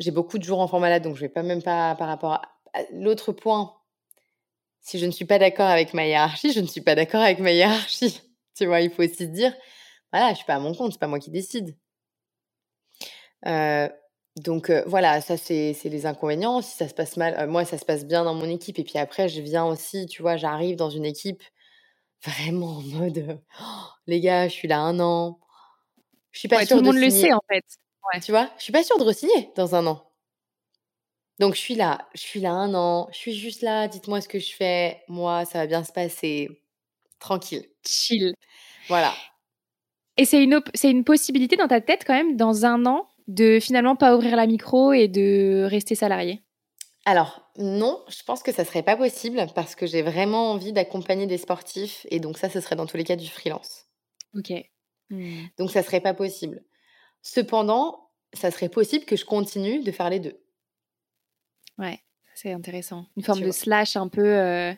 j'ai beaucoup de jours enfants malades, donc je vais pas même pas par rapport à l'autre point, si je ne suis pas d'accord avec ma hiérarchie, je ne suis pas d'accord avec ma hiérarchie. Tu vois? Il faut aussi dire: «Voilà, je suis pas à mon compte, c'est pas moi qui décide». Heu, donc heu, voilà, ça c'est les inconvénients. Si ça se passe mal, heu, moi ça se passe bien dans mon équipe et puis après je viens aussi, tu vois, j'arrive dans une équipe vraiment en mode, heu: «Les gars, je suis là 1 an, je suis pas Ouais, tout sûre le de monde le sait, signer». en fait. Ouais. Tu vois? Je suis pas sûre de re-signer dans 1 an. Donc je suis là, je suis là 1 an, je suis juste là, dites-moi ce que je fais, moi ça va bien se passer, tranquille. Chill. Voilà. Et c'est une, c'est une possibilité dans ta tête, quand même, dans un an, de finalement pas ouvrir la micro et de rester salarié? Alors non, je pense que ça serait pas possible parce que j'ai vraiment envie d'accompagner des sportifs et donc ça, ce serait dans tous les cas du freelance. Ok. Donc ça serait pas possible. Cependant, ça serait possible que je continue de faire les 2. Ouais, c'est intéressant. Une forme Tu de vois? slash un peu, euh,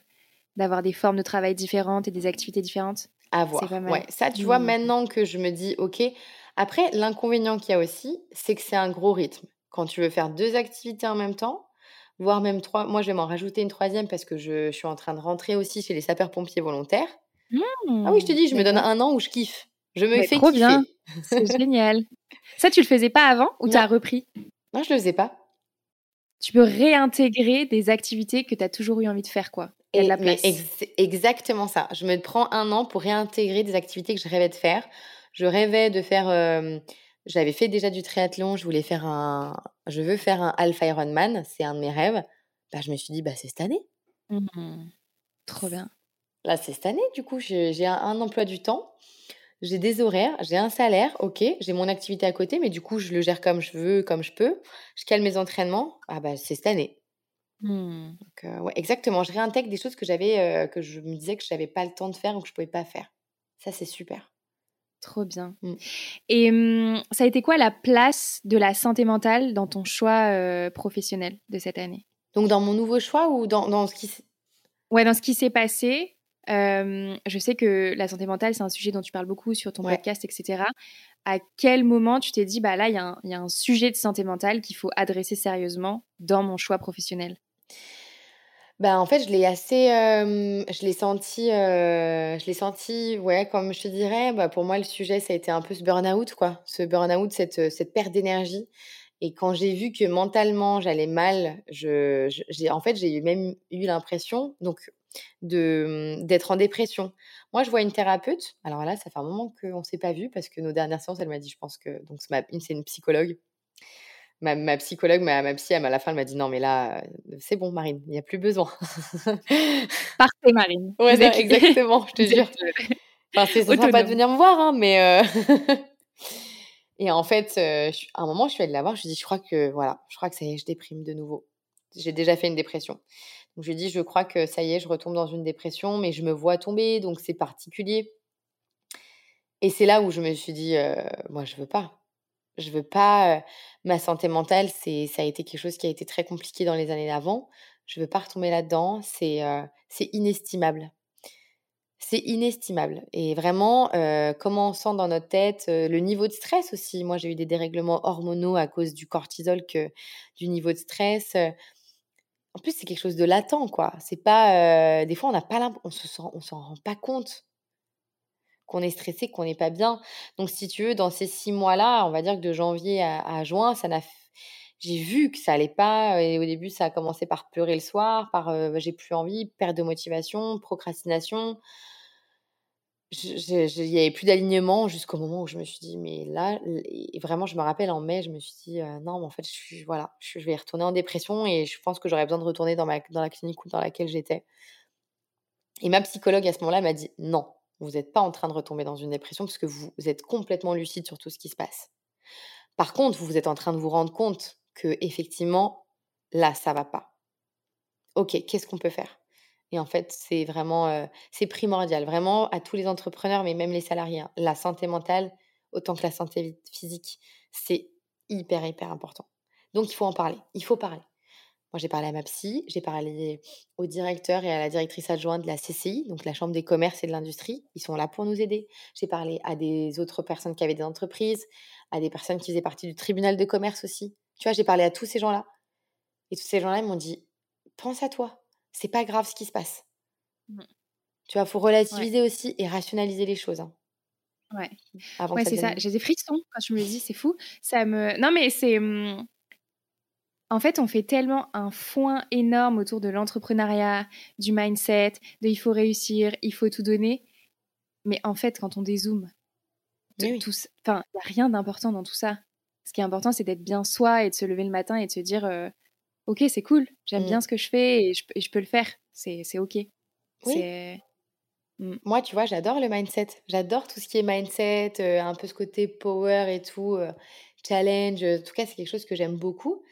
d'avoir des formes de travail différentes et des activités différentes. À voir. Ouais, ça, tu vois, mmh. maintenant que je me dis, OK. Après, l'inconvénient qu'il y a aussi, c'est que c'est un gros rythme. Quand tu veux faire deux activités en même temps, voire même trois. Moi, je vais m'en rajouter une troisième parce que je, suis en train de rentrer aussi chez les sapeurs-pompiers volontaires. ah oui, je te dis, je me donne un an où je kiffe. Je me fais trop kiffer. bien. C'est génial. Ça, tu le faisais pas avant ou tu as repris? Non, je le faisais pas. Tu peux réintégrer des activités que tu as toujours eu envie de faire, quoi. Et, la place. exactement ça. Je me prends un an pour réintégrer des activités que je rêvais de faire. Je rêvais de faire. J'avais fait déjà du triathlon. Je voulais faire un. Je veux faire un Alpha Ironman. C'est un de mes rêves. Bah, je me suis dit, bah, c'est cette année. Mmh Trop bien. Là, c'est cette année. Du coup, j'ai un emploi du temps j'ai des horaires, j'ai un salaire, ok, j'ai mon activité à côté, mais du coup, je le gère comme je veux, comme je peux. Je cale mes entraînements. Ah bah, c'est cette année. Mmh. Euh, ouais, exactement. Je réintègre des choses que j'avais, euh, que je me disais que je n'avais pas le temps de faire ou que je pouvais pas faire. Ça, c'est super. Trop bien. Mmh. Et mmh, ça a été quoi la place de la santé mentale dans ton choix euh, professionnel de cette année? Donc, dans mon nouveau choix ou dans, dans ce qui Ouais, dans ce qui s'est passé je sais que la santé mentale, c'est un sujet dont tu parles beaucoup sur ton podcast, etc. À quel moment tu t'es dit, bah là, il y, y, a un sujet de santé mentale qu'il faut adresser sérieusement dans mon choix professionnel? Bah, en fait, je l'ai assez, je l'ai senti, je l'ai senti, ouais, comme je te dirais, bah, pour moi, le sujet, ça a été un peu ce burn-out, quoi. Ce burn-out, cette, cette perte d'énergie. Et quand j'ai vu que mentalement, j'allais mal, je, j'ai, en fait, j'ai même eu l'impression, donc d'être en dépression. Moi, je vois une thérapeute. Alors là, ça fait un moment qu'on ne s'est pas vu parce que nos dernières séances, elle m'a dit, je pense que donc c'est une psychologue. Ma, ma psychologue, ma, ma psy, à la fin, elle m'a dit non, mais là, c'est bon, Marine, il n'y a plus besoin. Parfait, Marine. Ouais, exactement, je te jure. Enfin, c'est sympa de venir me voir, hein, mais. Euh, et en fait, à un moment, je suis allée la voir, je lui ai dit, je crois que, voilà, je crois que ça y est, je déprime de nouveau. J'ai déjà fait une dépression. Donc, je lui ai dit, je crois que ça y est, je retombe dans une dépression, mais je me vois tomber, donc c'est particulier. Et c'est là où je me suis dit, moi, je veux pas. Je veux pas. ma santé mentale, c'est, ça a été quelque chose qui a été très compliqué dans les années d'avant. Je veux pas retomber là-dedans. C'est, c'est inestimable. C'est inestimable. Et vraiment, comment on sent dans notre tête, le niveau de stress aussi. Moi, j'ai eu des dérèglements hormonaux à cause du cortisol que du niveau de stress. En plus, c'est quelque chose de latent, quoi. C'est pas. des fois, on n'a pas on se sent, on s'en rend pas compte qu'on est stressé, qu'on n'est pas bien. Donc, si tu veux, dans ces six mois-là, on va dire que de janvier à, juin, ça n'a. J'ai vu que ça allait pas. Et au début, ça a commencé par pleurer le soir, par bah, j'ai plus envie, perte de motivation, procrastination il n'y avait plus d'alignement jusqu'au moment où je me suis dit, mais là, vraiment, je me rappelle en mai, je me suis dit, non, mais en fait, je, voilà, je, vais retourner en dépression et je pense que j'aurais besoin de retourner dans, la clinique dans laquelle j'étais. Et ma psychologue à ce moment-là m'a dit, non, vous n'êtes pas en train de retomber dans une dépression parce que vous, êtes complètement lucide sur tout ce qui se passe. Par contre, vous êtes en train de vous rendre compte que effectivement, là, ça va pas. Ok, qu'est-ce qu'on peut faire? Et en fait, c'est vraiment, c'est primordial, vraiment à tous les entrepreneurs, mais même les salariés. Hein. La santé mentale, autant que la santé physique, c'est hyper, hyper important. Donc, il faut en parler. Il faut parler. Moi, j'ai parlé à ma psy, j'ai parlé au directeur et à la directrice adjointe de la CCI, donc la Chambre des commerces et de l'industrie. Ils sont là pour nous aider. J'ai parlé à des autres personnes qui avaient des entreprises, à des personnes qui faisaient partie du tribunal de commerce aussi. Tu vois, j'ai parlé à tous ces gens-là. Et tous ces gens-là, ils m'ont dit, pense à toi c'est pas grave ce qui se passe. Mmh. Tu vois, faut relativiser aussi et rationaliser les choses. Hein. Ouais, ouais c'est ça. J'ai des frissons quand je me dis, c'est fou. Ça me. Non, mais c'est. Mmh, en fait, on fait tellement un foin énorme autour de l'entrepreneuriat, du mindset, de il faut réussir, il faut tout donner. Mais en fait, quand on dézoome, il n'y a rien d'important dans tout ça. Ce qui est important, c'est d'être bien soi et de se lever le matin et de se dire ok, c'est cool, j'aime bien mmh. ce que je fais et je, peux le faire. C'est ok. Oui. Mmh. Moi, tu vois, j'adore le mindset. J'adore tout ce qui est mindset, un peu ce côté power et tout, challenge. En tout cas, c'est quelque chose que j'aime beaucoup.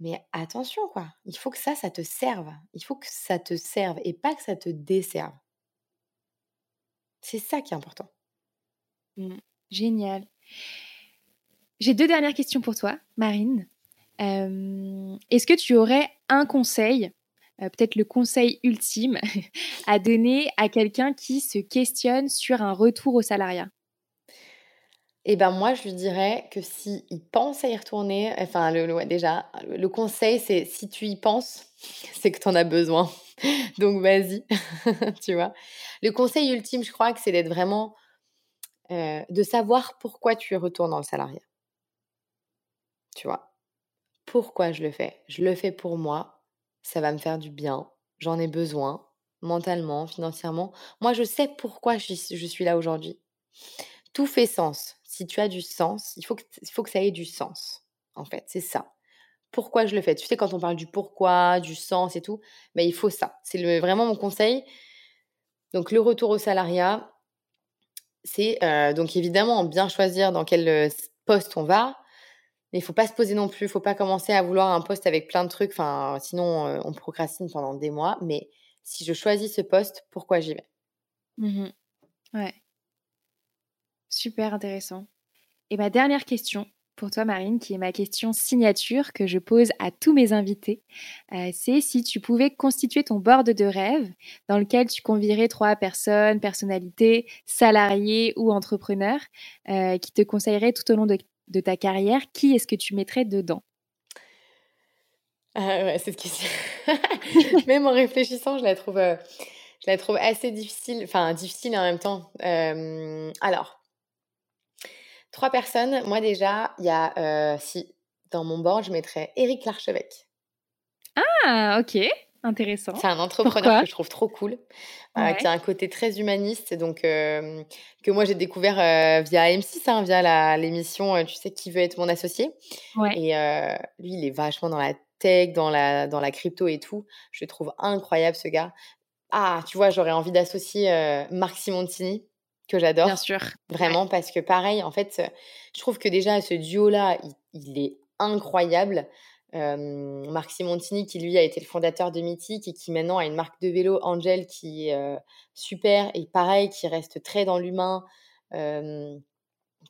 Mais attention, quoi. Il faut que ça, ça te serve. Il faut que ça te serve et pas que ça te desserve. C'est ça qui est important. Mmh. Génial. J'ai deux dernières questions pour toi, Marine. Est-ce que tu aurais un conseil peut-être le conseil ultime à donner à quelqu'un qui se questionne sur un retour au salariat? Eh ben moi, je lui dirais que si il pense à y retourner, enfin le, déjà, le conseil, c'est si tu y penses, c'est que tu en as besoin. Donc vas-y, tu vois. Le conseil ultime, je crois que c'est d'être vraiment, euh, de savoir pourquoi tu retournes dans le salariat. Tu vois? Pourquoi je le fais? Je le fais pour moi, ça va me faire du bien, j'en ai besoin, mentalement, financièrement. Moi, je sais pourquoi je suis là aujourd'hui. Tout fait sens si tu as du sens, il faut que, ça ait du sens, en fait, c'est ça. Pourquoi je le fais? Tu sais, quand on parle du pourquoi, du sens et tout, mais il faut ça. C'est vraiment mon conseil. Donc, le retour au salariat, c'est euh, donc évidemment bien choisir dans quel euh, poste on va. Mais il faut pas se poser non plus, il faut pas commencer à vouloir un poste avec plein de trucs. Enfin, sinon, euh, on procrastine pendant des mois. Mais si je choisis ce poste, pourquoi j'y vais? Mmh Ouais. Super intéressant. Et ma dernière question pour toi, Marine, qui est ma question signature que je pose à tous mes invités, euh, c'est si tu pouvais constituer ton board de rêve dans lequel tu convierais trois personnes, personnalités, salariés ou entrepreneurs euh, qui te conseilleraient tout au long de, ta carrière, qui est-ce que tu mettrais dedans? Ah ouais, cette question. Même en réfléchissant, je la trouve, euh, je la trouve assez difficile, enfin difficile en même temps. alors, Trois personnes. Moi, déjà, il y a, euh, si, dans mon board, je mettrais Eric Larchevêque. Ah, ok. Intéressant. C'est un entrepreneur que je trouve trop cool, euh, qui a un côté très humaniste, donc euh, que moi j'ai découvert via M6, hein, via l'émission, tu sais, qui veut être mon associé. Et lui, il est vachement dans la tech, dans la, dans la crypto et tout. Je le trouve incroyable, ce gars. Ah, tu vois, j'aurais envie d'associer Marc Simontini que j'adore. Bien sûr. Vraiment, parce que pareil, en fait, je trouve que déjà ce duo-là, il, est incroyable. Marc Simontini, qui lui a été le fondateur de Mythique et qui maintenant a une marque de vélo, Angel, qui est super et pareil, qui reste très dans l'humain,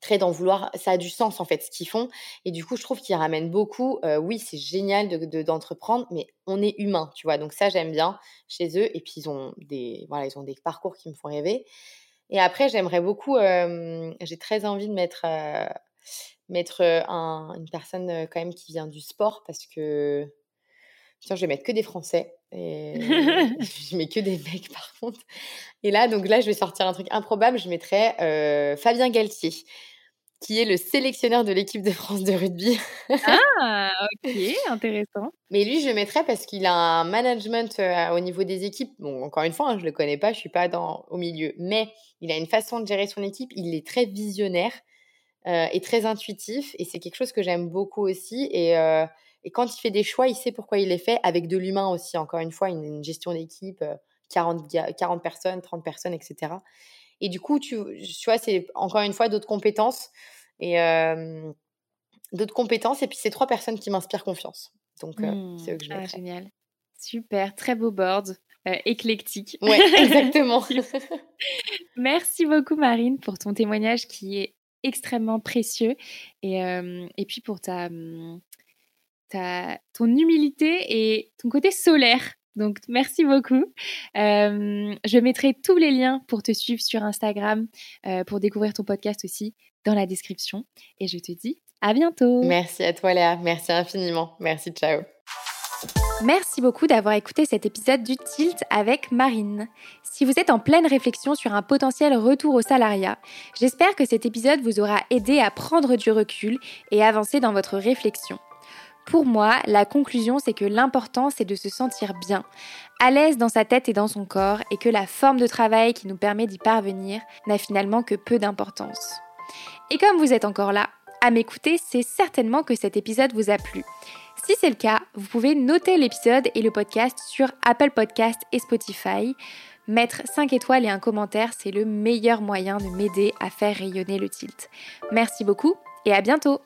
très dans vouloir. Ça a du sens en fait ce qu'ils font. Et du coup, je trouve qu'ils ramènent beaucoup. oui, c'est génial d'entreprendre, de, mais on est humain, tu vois. Donc ça, j'aime bien chez eux. Et puis ils ont des, voilà, ils ont des parcours qui me font rêver. Et après, j'aimerais beaucoup, j'ai très envie de mettre, mettre une personne quand même qui vient du sport parce que, tiens, je vais mettre que des Français. Et je mets que des mecs par contre. Et là, donc là, je vais sortir un truc improbable. Je mettrais Fabien Galtier qui est le sélectionneur de l'équipe de France de rugby. ah, ok, intéressant. Mais lui, je le mettrais parce qu'il a un management euh, au niveau des équipes. Bon, encore une fois, hein, je ne le connais pas, je ne suis pas dans, au milieu. Mais il a une façon de gérer son équipe. Il est très visionnaire euh, et très intuitif. Et c'est quelque chose que j'aime beaucoup aussi. Et, euh, et, quand il fait des choix, il sait pourquoi il les fait, avec de l'humain aussi. Encore une fois, une, une gestion d'équipe, 40, 40 personnes, 30 personnes, etc. Et du coup, tu, tu vois, c'est encore une fois d'autres compétences. Et d'autres compétences. Et puis, c'est trois personnes qui m'inspirent confiance. Donc, mmh. c'est eux que je ah, Génial. Super, très beau board. éclectique. Oui, exactement. Merci beaucoup, Marine, pour ton témoignage qui est extrêmement précieux. Et, et puis pour ta, mmh, ta, ton humilité et ton côté solaire donc, merci beaucoup. je mettrai tous les liens pour te suivre sur Instagram, pour découvrir ton podcast aussi dans la description. Et je te dis à bientôt. Merci à toi, Léa. Merci infiniment. Merci, ciao. Merci beaucoup d'avoir écouté cet épisode du Tilt avec Marine. Si vous êtes en pleine réflexion sur un potentiel retour au salariat, j'espère que cet épisode vous aura aidé à prendre du recul et avancer dans votre réflexion. Pour moi, la conclusion, c'est que l'important, c'est de se sentir bien, à l'aise dans sa tête et dans son corps, et que la forme de travail qui nous permet d'y parvenir n'a finalement que peu d'importance. Et comme vous êtes encore là, à m'écouter, c'est certainement que cet épisode vous a plu. Si c'est le cas, vous pouvez noter l'épisode et le podcast sur Apple Podcast et Spotify. Mettre 5 étoiles et un commentaire, c'est le meilleur moyen de m'aider à faire rayonner le tilt. Merci beaucoup et à bientôt